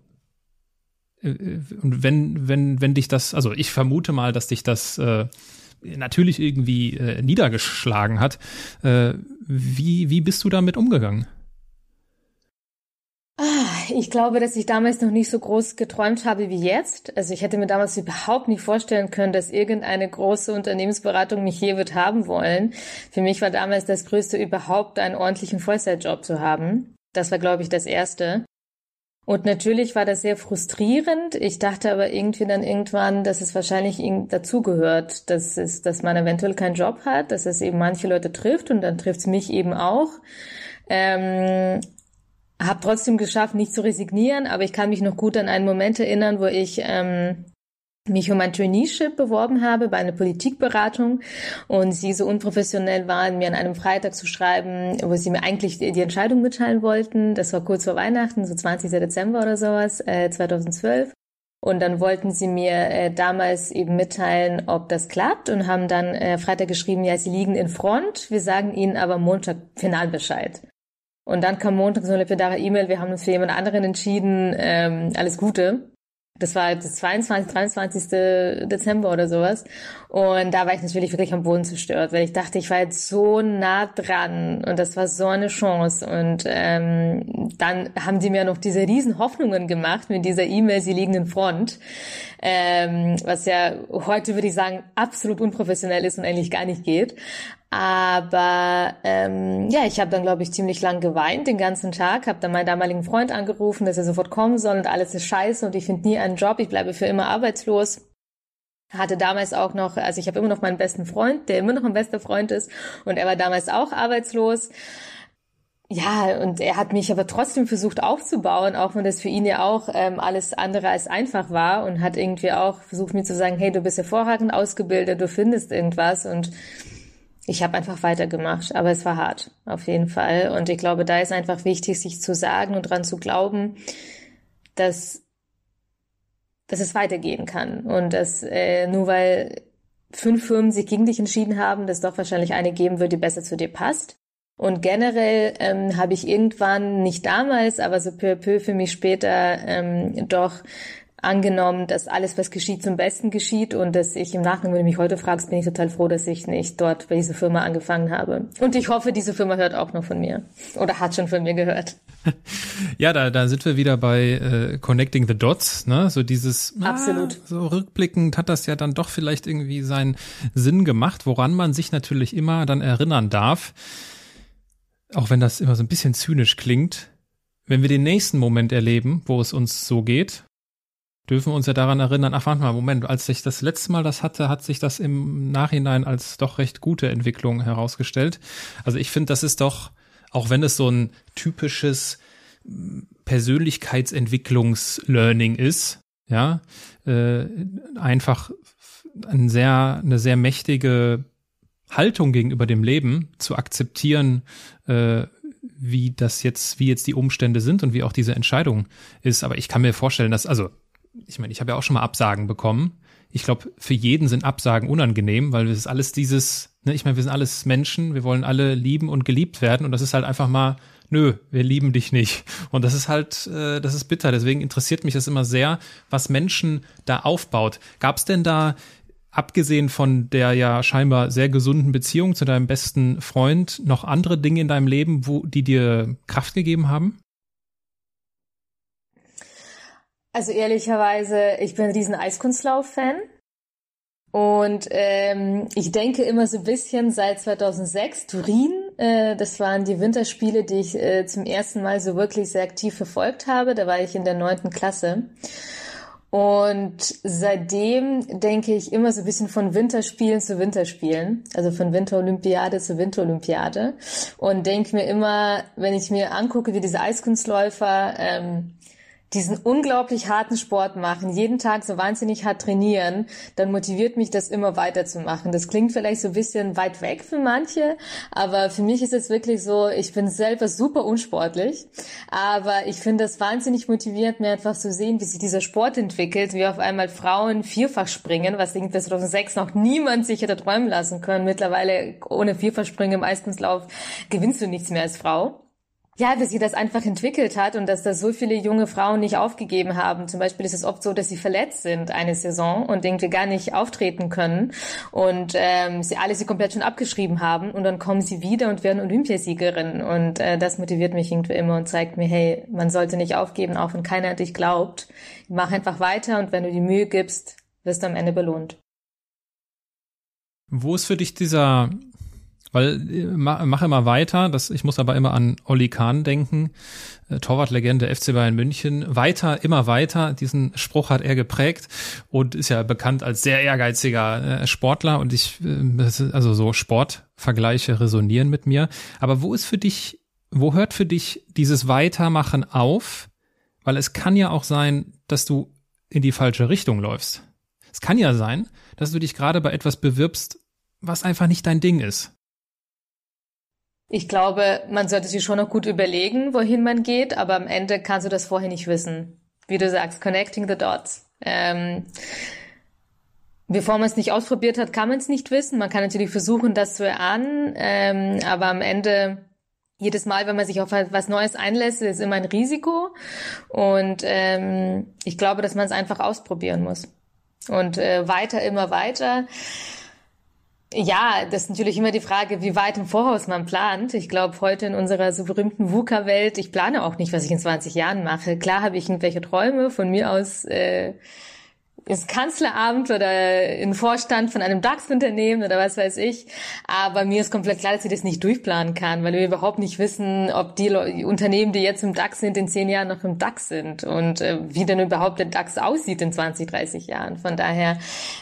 äh, und wenn, wenn, wenn dich das, also ich vermute mal, dass dich das äh, natürlich irgendwie äh, niedergeschlagen hat. Äh, wie, wie bist du damit umgegangen? Ich glaube, dass ich damals noch nicht so groß geträumt habe wie jetzt. Also ich hätte mir damals überhaupt nicht vorstellen können, dass irgendeine große Unternehmensberatung mich je wird haben wollen. Für mich war damals das Größte überhaupt, einen ordentlichen Vollzeitjob zu haben. Das war, glaube ich, das Erste. Und natürlich war das sehr frustrierend. Ich dachte aber irgendwie dann irgendwann, dass es wahrscheinlich dazugehört, dass es, dass man eventuell keinen Job hat, dass es eben manche Leute trifft und dann trifft es mich eben auch. Ähm, habe trotzdem geschafft, nicht zu resignieren, aber ich kann mich noch gut an einen Moment erinnern, wo ich ähm, mich um ein Traineeship beworben habe bei einer Politikberatung und sie so unprofessionell waren, mir an einem Freitag zu schreiben, wo sie mir eigentlich die Entscheidung mitteilen wollten. Das war kurz vor Weihnachten, so 20. Dezember oder sowas, äh, 2012. Und dann wollten sie mir äh, damals eben mitteilen, ob das klappt und haben dann äh, Freitag geschrieben, ja, sie liegen in Front, wir sagen ihnen aber Montag Finalbescheid. Und dann kam Montag so eine lapidare E-Mail, wir haben uns für jemand anderen entschieden, ähm, alles Gute. Das war das 22, 23. Dezember oder sowas. Und da war ich natürlich wirklich am Boden zerstört, weil ich dachte, ich war jetzt so nah dran und das war so eine Chance. Und ähm, dann haben die mir noch diese riesen Hoffnungen gemacht mit dieser E-Mail, sie liegen in Front. Ähm, was ja heute würde ich sagen absolut unprofessionell ist und eigentlich gar nicht geht. Aber ähm, ja, ich habe dann, glaube ich, ziemlich lang geweint den ganzen Tag, habe dann meinen damaligen Freund angerufen, dass er sofort kommen soll und alles ist scheiße und ich finde nie einen Job, ich bleibe für immer arbeitslos. Hatte damals auch noch, also ich habe immer noch meinen besten Freund, der immer noch ein bester Freund ist und er war damals auch arbeitslos. Ja, und er hat mich aber trotzdem versucht aufzubauen, auch wenn das für ihn ja auch ähm, alles andere als einfach war und hat irgendwie auch versucht mir zu sagen, hey, du bist hervorragend ausgebildet, du findest irgendwas und ich habe einfach weitergemacht, aber es war hart, auf jeden Fall. Und ich glaube, da ist einfach wichtig, sich zu sagen und dran zu glauben, dass, dass es weitergehen kann. Und dass äh, nur weil fünf Firmen sich gegen dich entschieden haben, dass doch wahrscheinlich eine geben wird, die besser zu dir passt. Und generell ähm, habe ich irgendwann, nicht damals, aber so peu à peu für mich später, ähm, doch angenommen, dass alles, was geschieht, zum Besten geschieht und dass ich im Nachgang, wenn du mich heute fragst, bin ich total froh, dass ich nicht dort bei dieser Firma angefangen habe. Und ich hoffe, diese Firma hört auch noch von mir oder hat schon von mir gehört. [laughs] Ja, da, da sind wir wieder bei äh, Connecting the Dots, ne? So dieses Absolut. Ah, so rückblickend hat das ja dann doch vielleicht irgendwie seinen Sinn gemacht, woran man sich natürlich immer dann erinnern darf, auch wenn das immer so ein bisschen zynisch klingt, wenn wir den nächsten Moment erleben, wo es uns so geht, dürfen uns ja daran erinnern, ach warte mal, Moment, als ich das letzte Mal das hatte, hat sich das im Nachhinein als doch recht gute Entwicklung herausgestellt. Also ich finde, das ist doch, auch wenn es so ein typisches Persönlichkeitsentwicklungs-Learning ist, ja, äh, einfach ein sehr, eine sehr mächtige Haltung gegenüber dem Leben zu akzeptieren, äh, wie das jetzt, wie jetzt die Umstände sind und wie auch diese Entscheidung ist. Aber ich kann mir vorstellen, dass, also, ich meine, ich habe ja auch schon mal Absagen bekommen. Ich glaube, für jeden sind Absagen unangenehm, weil es ist alles dieses, ne, ich meine, wir sind alles Menschen, wir wollen alle lieben und geliebt werden und das ist halt einfach mal, nö, wir lieben dich nicht. Und das ist halt, äh, das ist bitter. Deswegen interessiert mich das immer sehr, was Menschen da aufbaut. Gab es denn da abgesehen von der ja scheinbar sehr gesunden Beziehung zu deinem besten Freund noch andere Dinge in deinem Leben, wo die dir Kraft gegeben haben? Also ehrlicherweise, ich bin ein riesen Eiskunstlauf-Fan. Und ähm, ich denke immer so ein bisschen seit 2006, Turin, äh, das waren die Winterspiele, die ich äh, zum ersten Mal so wirklich sehr aktiv verfolgt habe. Da war ich in der neunten Klasse. Und seitdem denke ich immer so ein bisschen von Winterspielen zu Winterspielen, also von Winterolympiade zu Winterolympiade. Und denke mir immer, wenn ich mir angucke, wie diese Eiskunstläufer ähm, diesen unglaublich harten Sport machen, jeden Tag so wahnsinnig hart trainieren, dann motiviert mich das immer weiterzumachen. Das klingt vielleicht so ein bisschen weit weg für manche, aber für mich ist es wirklich so, ich bin selber super unsportlich, aber ich finde das wahnsinnig motivierend, mir einfach zu sehen, wie sich dieser Sport entwickelt, wie auf einmal Frauen vierfach springen, was irgendwie 2006 noch niemand sich hätte träumen lassen können. Mittlerweile ohne Vierfachspringen im Eiskunstlauf gewinnst du nichts mehr als Frau ja, dass sie das einfach entwickelt hat und dass da so viele junge Frauen nicht aufgegeben haben. Zum Beispiel ist es oft so, dass sie verletzt sind eine Saison und irgendwie gar nicht auftreten können und ähm, sie alle sie komplett schon abgeschrieben haben und dann kommen sie wieder und werden Olympiasiegerin und äh, das motiviert mich irgendwie immer und zeigt mir, hey, man sollte nicht aufgeben, auch wenn keiner an dich glaubt. Mach einfach weiter und wenn du die Mühe gibst, wirst du am Ende belohnt. Wo ist für dich dieser weil äh, mach immer weiter, das, ich muss aber immer an Olli Kahn denken, äh, Torwartlegende FC Bayern München. Weiter, immer weiter, diesen Spruch hat er geprägt und ist ja bekannt als sehr ehrgeiziger äh, Sportler und ich, also so Sportvergleiche resonieren mit mir. Aber wo ist für dich, wo hört für dich dieses Weitermachen auf? Weil es kann ja auch sein, dass du in die falsche Richtung läufst. Es kann ja sein, dass du dich gerade bei etwas bewirbst, was einfach nicht dein Ding ist. Ich glaube, man sollte sich schon noch gut überlegen, wohin man geht, aber am Ende kannst du das vorher nicht wissen. Wie du sagst, connecting the dots. Ähm, bevor man es nicht ausprobiert hat, kann man es nicht wissen. Man kann natürlich versuchen, das zu erahnen, ähm, aber am Ende jedes Mal, wenn man sich auf was Neues einlässt, ist immer ein Risiko. Und ähm, ich glaube, dass man es einfach ausprobieren muss. Und äh, weiter, immer weiter. Ja, das ist natürlich immer die Frage, wie weit im Voraus man plant. Ich glaube, heute in unserer so berühmten VUCA-Welt, ich plane auch nicht, was ich in 20 Jahren mache. Klar habe ich irgendwelche Träume von mir aus. Äh, ins Kanzleramt oder in Vorstand von einem DAX-Unternehmen oder was weiß ich. Aber mir ist komplett klar, dass ich das nicht durchplanen kann, weil wir überhaupt nicht wissen, ob die Unternehmen, die jetzt im DAX sind, in zehn Jahren noch im DAX sind und äh, wie denn überhaupt der DAX aussieht in 20, 30 Jahren. Von daher,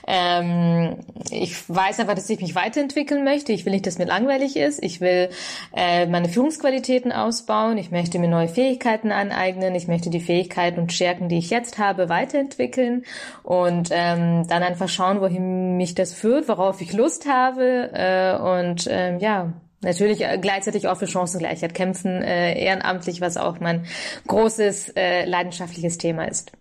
ähm, ich weiß einfach, dass ich mich weiterentwickeln möchte. Ich will nicht, dass mir langweilig ist. Ich will äh, meine Führungsqualitäten ausbauen. Ich möchte mir neue Fähigkeiten aneignen. Ich möchte die Fähigkeiten und Stärken, die ich jetzt habe, weiterentwickeln und ähm, dann einfach schauen, wohin mich das führt, worauf ich Lust habe äh, und ähm, ja, natürlich äh, gleichzeitig auch für Chancengleichheit kämpfen, äh, ehrenamtlich, was auch mein großes äh, leidenschaftliches Thema ist.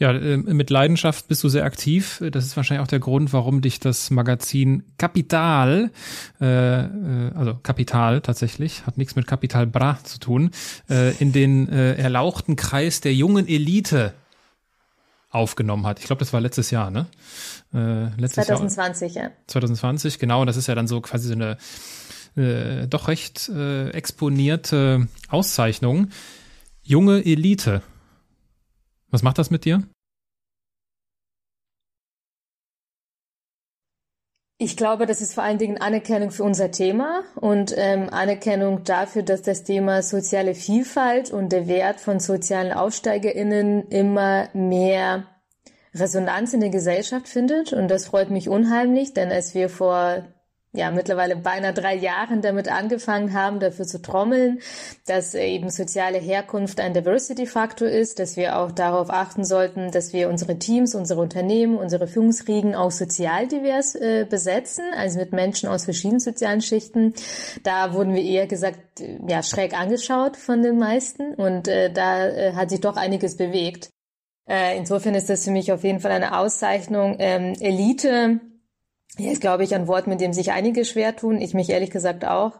Ja, äh, mit Leidenschaft bist du sehr aktiv. Das ist wahrscheinlich auch der Grund, warum dich das Magazin Kapital, äh, äh, also Kapital tatsächlich, hat nichts mit Kapital Bra zu tun, äh, in den äh, erlauchten Kreis der jungen Elite aufgenommen hat. Ich glaube, das war letztes Jahr, ne? Äh, letztes 2020, Jahr, ja. 2020, genau. Das ist ja dann so quasi so eine äh, doch recht äh, exponierte Auszeichnung. Junge Elite. Was macht das mit dir? Ich glaube, das ist vor allen Dingen Anerkennung für unser Thema und ähm, Anerkennung dafür, dass das Thema soziale Vielfalt und der Wert von sozialen AussteigerInnen immer mehr Resonanz in der Gesellschaft findet. Und das freut mich unheimlich, denn als wir vor ja mittlerweile beinahe drei Jahren damit angefangen haben, dafür zu trommeln, dass eben soziale Herkunft ein Diversity-Faktor ist, dass wir auch darauf achten sollten, dass wir unsere Teams, unsere Unternehmen, unsere Führungsriegen auch sozial divers äh, besetzen, also mit Menschen aus verschiedenen sozialen Schichten. Da wurden wir eher gesagt, ja, schräg angeschaut von den meisten und äh, da äh, hat sich doch einiges bewegt. Äh, insofern ist das für mich auf jeden Fall eine Auszeichnung. Ähm, Elite hier ist, glaube ich, ein Wort, mit dem sich einige schwer tun. Ich mich ehrlich gesagt auch.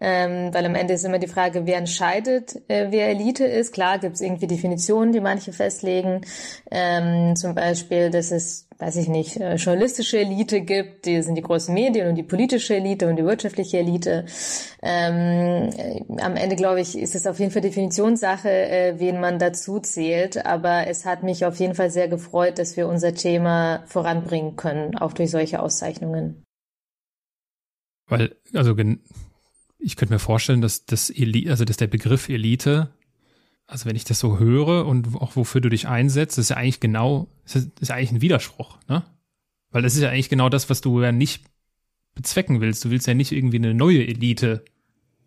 Ähm, weil am Ende ist immer die Frage, wer entscheidet, äh, wer Elite ist. Klar gibt es irgendwie Definitionen, die manche festlegen. Ähm, zum Beispiel, dass es, weiß ich nicht, äh, journalistische Elite gibt, die sind die großen Medien und die politische Elite und die wirtschaftliche Elite. Ähm, äh, am Ende, glaube ich, ist es auf jeden Fall Definitionssache, äh, wen man dazu zählt. Aber es hat mich auf jeden Fall sehr gefreut, dass wir unser Thema voranbringen können, auch durch solche Auszeichnungen. Weil, also ich könnte mir vorstellen, dass das Elite, also dass der Begriff Elite, also wenn ich das so höre und auch wofür du dich einsetzt, ist ja eigentlich genau, ist, ist eigentlich ein Widerspruch, ne? Weil das ist ja eigentlich genau das, was du ja nicht bezwecken willst. Du willst ja nicht irgendwie eine neue Elite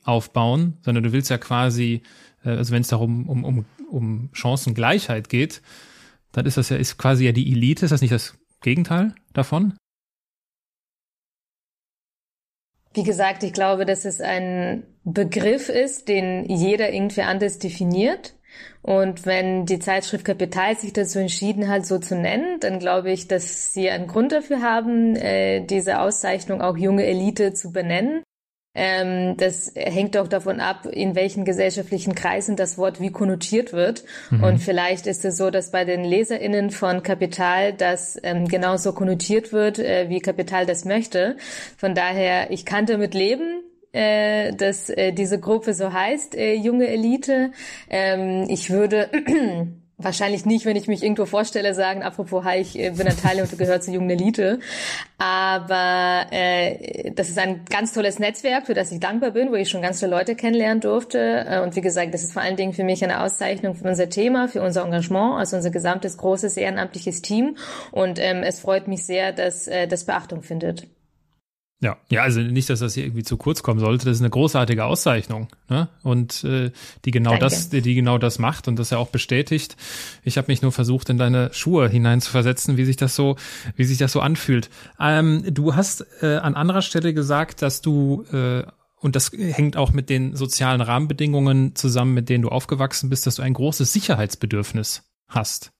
aufbauen, sondern du willst ja quasi, äh, also wenn es darum um, um, um Chancengleichheit geht, dann ist das ja ist quasi ja die Elite. Ist das nicht das Gegenteil davon? Wie gesagt, ich glaube, dass es ein Begriff ist, den jeder irgendwie anders definiert. Und wenn die Zeitschrift Kapital sich dazu entschieden hat, so zu nennen, dann glaube ich, dass sie einen Grund dafür haben, äh, diese Auszeichnung auch junge Elite zu benennen. Ähm, das hängt auch davon ab, in welchen gesellschaftlichen Kreisen das Wort wie konnotiert wird. Mhm. Und vielleicht ist es so, dass bei den LeserInnen von Kapital das ähm, genauso konnotiert wird, äh, wie Kapital das möchte. Von daher, ich kann damit leben, äh, dass äh, diese Gruppe so heißt, äh, junge Elite. Ähm, ich würde wahrscheinlich nicht, wenn ich mich irgendwo vorstelle, sagen, apropos, hi, ich äh, bin ein Teil und gehört zur jungen Elite. Aber äh, das ist ein ganz tolles Netzwerk, für das ich dankbar bin, wo ich schon ganz viele Leute kennenlernen durfte. Äh, und wie gesagt, das ist vor allen Dingen für mich eine Auszeichnung für unser Thema, für unser Engagement, also unser gesamtes großes ehrenamtliches Team. Und ähm, es freut mich sehr, dass äh, das Beachtung findet. Ja, ja, also nicht, dass das hier irgendwie zu kurz kommen sollte. Das ist eine großartige Auszeichnung, ne? Und äh, die genau Danke. das, die, die genau das macht und das ja auch bestätigt. Ich habe mich nur versucht, in deine Schuhe hineinzuversetzen, wie sich das so, wie sich das so anfühlt. Ähm, du hast äh, an anderer Stelle gesagt, dass du äh, und das hängt auch mit den sozialen Rahmenbedingungen zusammen, mit denen du aufgewachsen bist, dass du ein großes Sicherheitsbedürfnis hast.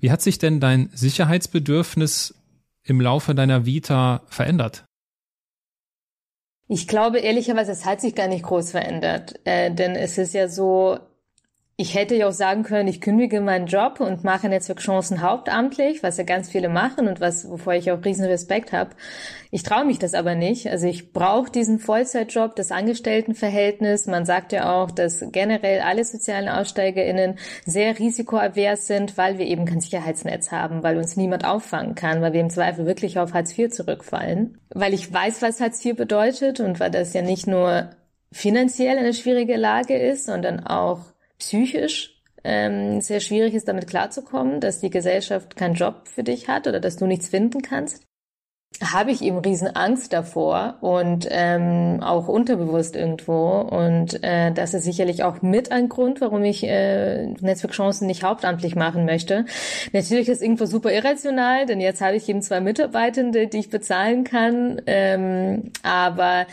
Wie hat sich denn dein Sicherheitsbedürfnis im Laufe deiner Vita verändert? Ich glaube ehrlicherweise, es hat sich gar nicht groß verändert, äh, denn es ist ja so, ich hätte ja auch sagen können, ich kündige meinen Job und mache Netzwerkchancen hauptamtlich, was ja ganz viele machen und was, wovor ich auch riesen Respekt habe. Ich traue mich das aber nicht. Also ich brauche diesen Vollzeitjob, das Angestelltenverhältnis. Man sagt ja auch, dass generell alle sozialen AussteigerInnen sehr risikoavers sind, weil wir eben kein Sicherheitsnetz haben, weil uns niemand auffangen kann, weil wir im Zweifel wirklich auf Hartz IV zurückfallen. Weil ich weiß, was Hartz IV bedeutet und weil das ja nicht nur finanziell eine schwierige Lage ist, sondern auch psychisch ähm, sehr schwierig ist, damit klarzukommen, dass die Gesellschaft keinen Job für dich hat oder dass du nichts finden kannst, habe ich eben riesen Angst davor und ähm, auch unterbewusst irgendwo. Und äh, das ist sicherlich auch mit ein Grund, warum ich äh, Netzwerkchancen nicht hauptamtlich machen möchte. Natürlich ist irgendwo super irrational, denn jetzt habe ich eben zwei Mitarbeitende, die ich bezahlen kann. Ähm, aber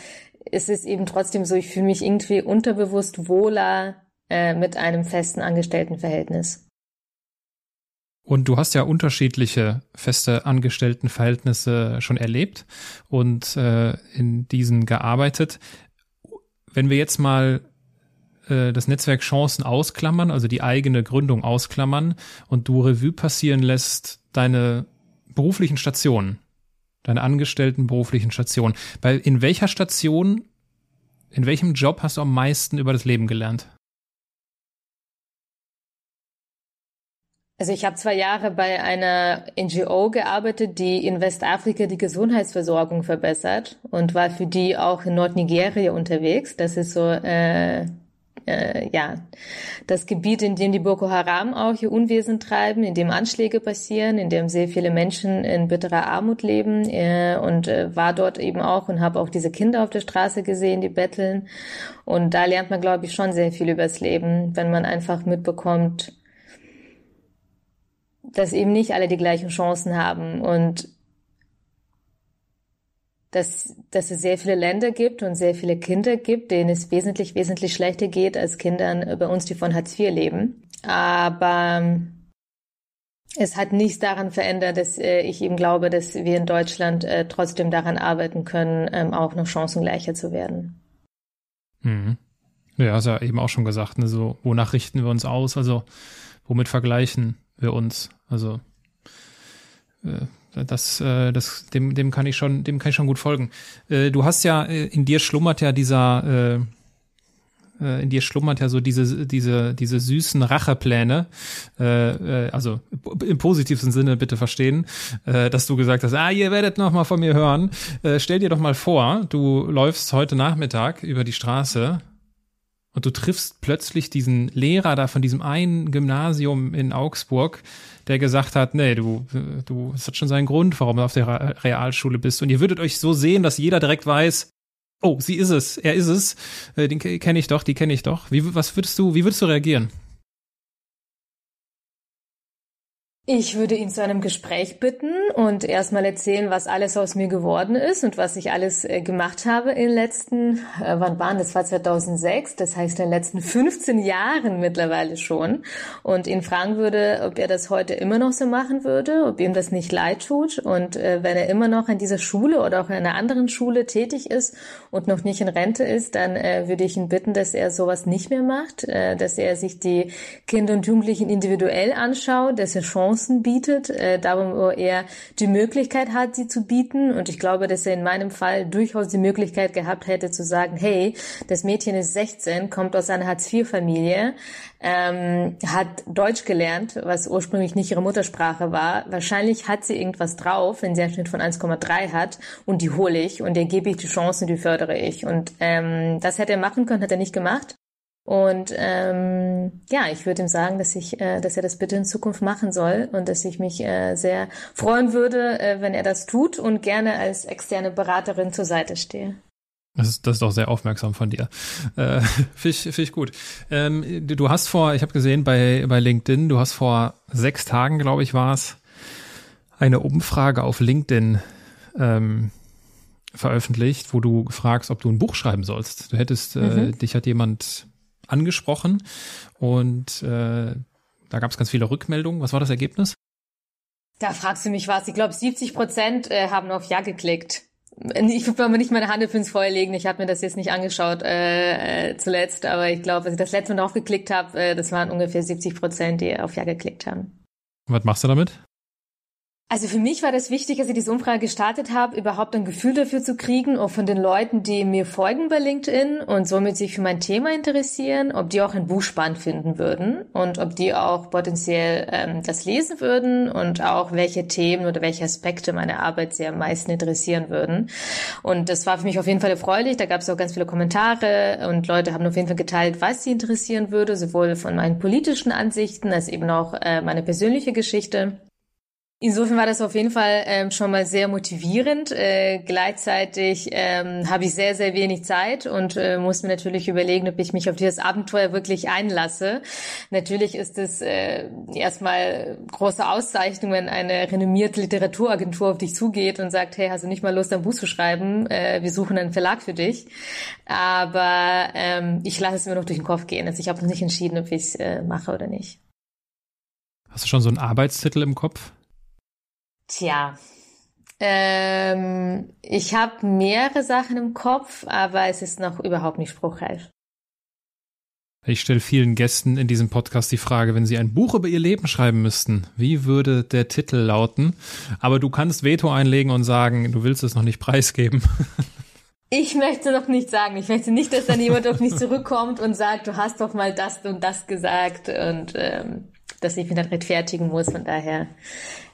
es ist eben trotzdem so, ich fühle mich irgendwie unterbewusst wohler äh, mit einem festen Angestelltenverhältnis. Und du hast ja unterschiedliche feste Angestelltenverhältnisse schon erlebt und äh, in diesen gearbeitet. Wenn wir jetzt mal äh, das Netzwerk Chancen ausklammern, also die eigene Gründung ausklammern und du Revue passieren lässt deine beruflichen Stationen, deine angestellten beruflichen Stationen. Bei in welcher Station, in welchem Job hast du am meisten über das Leben gelernt? Also ich habe zwei Jahre bei einer NGO gearbeitet, die in Westafrika die Gesundheitsversorgung verbessert und war für die auch in Nordnigeria unterwegs. Das ist so äh, äh, ja das Gebiet, in dem die Boko Haram auch ihr Unwesen treiben, in dem Anschläge passieren, in dem sehr viele Menschen in bitterer Armut leben äh, und äh, war dort eben auch und habe auch diese Kinder auf der Straße gesehen, die betteln. Und da lernt man, glaube ich, schon sehr viel übers Leben, wenn man einfach mitbekommt, dass eben nicht alle die gleichen Chancen haben und dass, dass es sehr viele Länder gibt und sehr viele Kinder gibt, denen es wesentlich, wesentlich schlechter geht als Kindern bei uns, die von Hartz IV leben. Aber es hat nichts daran verändert, dass äh, ich eben glaube, dass wir in Deutschland äh, trotzdem daran arbeiten können, ähm, auch noch chancengleicher zu werden. Mhm. Ja, hast ja eben auch schon gesagt, ne, so, wonach richten wir uns aus? Also, womit vergleichen wir uns? Also, äh, das, äh, das, dem, dem kann ich schon, dem kann ich schon gut folgen. Äh, du hast ja, in dir schlummert ja dieser, in dir schlummert ja so diese, diese, diese süßen Rachepläne, also im positivsten Sinne bitte verstehen, dass du gesagt hast, ah, ihr werdet noch mal von mir hören. Stell dir doch mal vor, du läufst heute Nachmittag über die Straße und du triffst plötzlich diesen Lehrer da von diesem einen Gymnasium in Augsburg, der gesagt hat, nee, du, du, es hat schon seinen Grund, warum du auf der Realschule bist. Und ihr würdet euch so sehen, dass jeder direkt weiß, oh, sie ist es, er ist es, äh, den kenne ich doch, die kenne ich doch. Wie, was würdest du, wie würdest du reagieren? Ich würde ihn zu einem Gespräch bitten und erstmal erzählen, was alles aus mir geworden ist und was ich alles äh, gemacht habe in den letzten, äh, wann waren das? war 2006, das heißt in den letzten 15 Jahren mittlerweile schon. Und ihn fragen würde, ob er das heute immer noch so machen würde, ob ihm das nicht leid tut. Und äh, wenn er immer noch an dieser Schule oder auch in einer anderen Schule tätig ist und noch nicht in Rente ist, dann äh, würde ich ihn bitten, dass er sowas nicht mehr macht, äh, dass er sich die Kinder und Jugendlichen individuell anschaut, dass er Chancen Chancen bietet, äh, darum, er die Möglichkeit hat, sie zu bieten. Und ich glaube, dass er in meinem Fall durchaus die Möglichkeit gehabt hätte zu sagen, hey, das Mädchen ist 16, kommt aus einer Hartz-IV-Familie, ähm, hat Deutsch gelernt, was ursprünglich nicht ihre Muttersprache war. Wahrscheinlich hat sie irgendwas drauf, wenn sie einen Schnitt von 1,3 hat und die hole ich und der gebe ich die Chancen, die fördere ich. Und ähm, das hätte er machen können, hat er nicht gemacht. Und ähm, ja, ich würde ihm sagen, dass ich, äh, dass er das bitte in Zukunft machen soll und dass ich mich äh, sehr freuen würde, äh, wenn er das tut und gerne als externe Beraterin zur Seite stehe. Das ist, das ist auch sehr aufmerksam von dir. Äh, [laughs] Finde ich, find ich gut. Ähm, du hast vor, ich habe gesehen bei, bei LinkedIn, du hast vor sechs Tagen, glaube ich, war es, eine Umfrage auf LinkedIn ähm, veröffentlicht, wo du fragst, ob du ein Buch schreiben sollst. Du hättest, äh, mhm. äh, dich hat jemand angesprochen und äh, da gab es ganz viele Rückmeldungen. Was war das Ergebnis? Da fragst du mich was. Ich glaube, 70 Prozent äh, haben auf Ja geklickt. Ich will aber nicht meine Hand ins Feuer legen. Ich habe mir das jetzt nicht angeschaut äh, äh, zuletzt, aber ich glaube, als ich das letzte Mal drauf geklickt habe, äh, das waren ungefähr 70 Prozent, die auf Ja geklickt haben. Was machst du damit? Also für mich war das wichtig, als ich diese Umfrage gestartet habe, überhaupt ein Gefühl dafür zu kriegen, auch von den Leuten, die mir folgen bei LinkedIn und somit sich für mein Thema interessieren, ob die auch ein Buch spannend finden würden und ob die auch potenziell ähm, das lesen würden und auch welche Themen oder welche Aspekte meiner Arbeit sie am meisten interessieren würden. Und das war für mich auf jeden Fall erfreulich. Da gab es auch ganz viele Kommentare und Leute haben auf jeden Fall geteilt, was sie interessieren würde, sowohl von meinen politischen Ansichten als eben auch äh, meine persönliche Geschichte. Insofern war das auf jeden Fall ähm, schon mal sehr motivierend. Äh, gleichzeitig ähm, habe ich sehr, sehr wenig Zeit und äh, muss mir natürlich überlegen, ob ich mich auf dieses Abenteuer wirklich einlasse. Natürlich ist es äh, erstmal große Auszeichnung, wenn eine renommierte Literaturagentur auf dich zugeht und sagt, hey, hast du nicht mal Lust, ein Buch zu schreiben? Äh, wir suchen einen Verlag für dich. Aber ähm, ich lasse es mir noch durch den Kopf gehen. Also ich habe noch nicht entschieden, ob ich es äh, mache oder nicht. Hast du schon so einen Arbeitstitel im Kopf? Tja, ähm, ich habe mehrere Sachen im Kopf, aber es ist noch überhaupt nicht spruchreif. Ich stelle vielen Gästen in diesem Podcast die Frage, wenn sie ein Buch über ihr Leben schreiben müssten, wie würde der Titel lauten? Aber du kannst Veto einlegen und sagen, du willst es noch nicht preisgeben. [laughs] Ich möchte noch nicht sagen. Ich möchte nicht, dass dann jemand auf mich [laughs] zurückkommt und sagt, du hast doch mal das und das gesagt und ähm, dass ich mich dann rechtfertigen muss. Von daher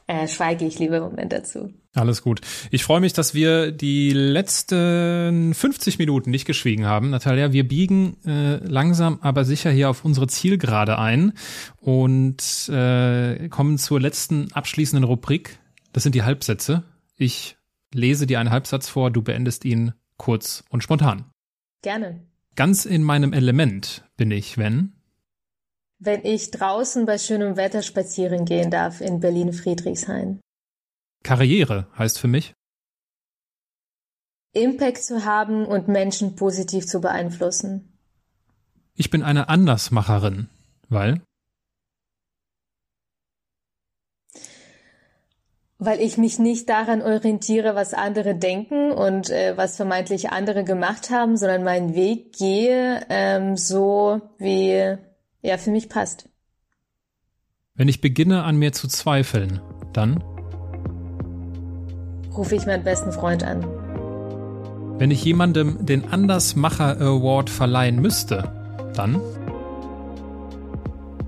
äh, schweige ich lieber im Moment dazu. Alles gut. Ich freue mich, dass wir die letzten 50 Minuten nicht geschwiegen haben. Natalia, wir biegen äh, langsam, aber sicher hier auf unsere Zielgerade ein und äh, kommen zur letzten abschließenden Rubrik. Das sind die Halbsätze. Ich lese dir einen Halbsatz vor, du beendest ihn kurz und spontan. Gerne. Ganz in meinem Element bin ich, wenn? Wenn ich draußen bei schönem Wetter spazieren gehen darf in Berlin-Friedrichshain. Karriere heißt für mich? Impact zu haben und Menschen positiv zu beeinflussen. Ich bin eine Andersmacherin, weil? Weil ich mich nicht daran orientiere, was andere denken und äh, was vermeintlich andere gemacht haben, sondern meinen Weg gehe ähm, so, wie ja für mich passt. Wenn ich beginne an mir zu zweifeln, dann rufe ich meinen besten Freund an. Wenn ich jemandem den Andersmacher Award verleihen müsste, dann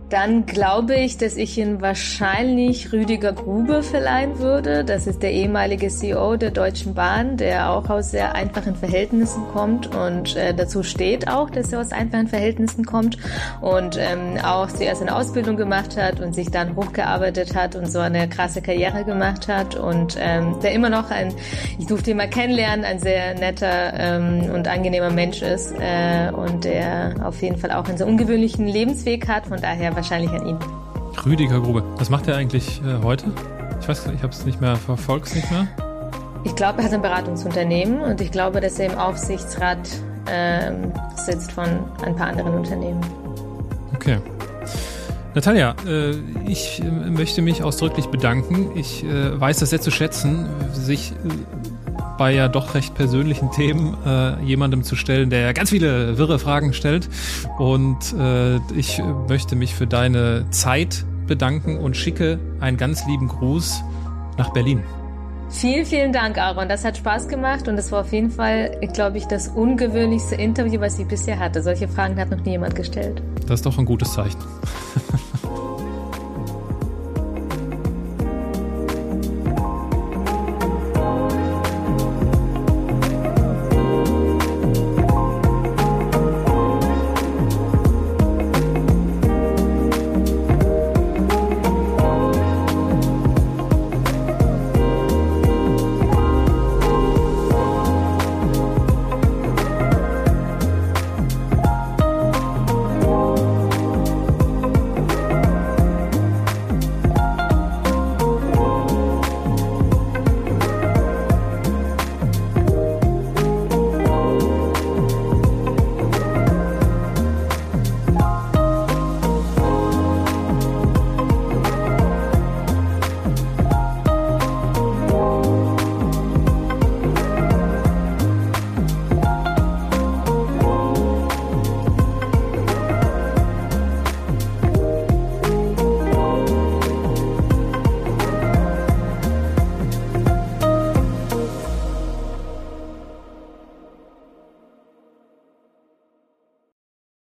dann glaube ich, dass ich ihn wahrscheinlich Rüdiger Grube verleihen würde. Das ist der ehemalige CEO der Deutschen Bahn, der auch aus sehr einfachen Verhältnissen kommt und äh, dazu steht auch, dass er aus einfachen Verhältnissen kommt und ähm, auch zuerst eine Ausbildung gemacht hat und sich dann hochgearbeitet hat und so eine krasse Karriere gemacht hat und ähm, der immer noch ein, ich durfte ihn mal kennenlernen, ein sehr netter ähm, und angenehmer Mensch ist äh, und der auf jeden Fall auch einen sehr ungewöhnlichen Lebensweg hat. Von daher wahrscheinlich an ihn. Rüdiger Grube. Was macht er eigentlich äh, heute? Ich weiß, ich habe es nicht mehr verfolgt, nicht mehr. Ich glaube, er hat ein Beratungsunternehmen und ich glaube, dass er im Aufsichtsrat ähm, sitzt von ein paar anderen Unternehmen. Okay. Natalia, äh, ich äh, möchte mich ausdrücklich bedanken. Ich äh, weiß das sehr zu schätzen, sich äh, bei ja doch recht persönlichen Themen äh, jemandem zu stellen, der ganz viele wirre Fragen stellt. Und äh, ich möchte mich für deine Zeit bedanken und schicke einen ganz lieben Gruß nach Berlin. Vielen, vielen Dank, Aaron. Das hat Spaß gemacht und es war auf jeden Fall, glaube ich, das ungewöhnlichste Interview, was ich bisher hatte. Solche Fragen hat noch nie jemand gestellt. Das ist doch ein gutes Zeichen. [laughs]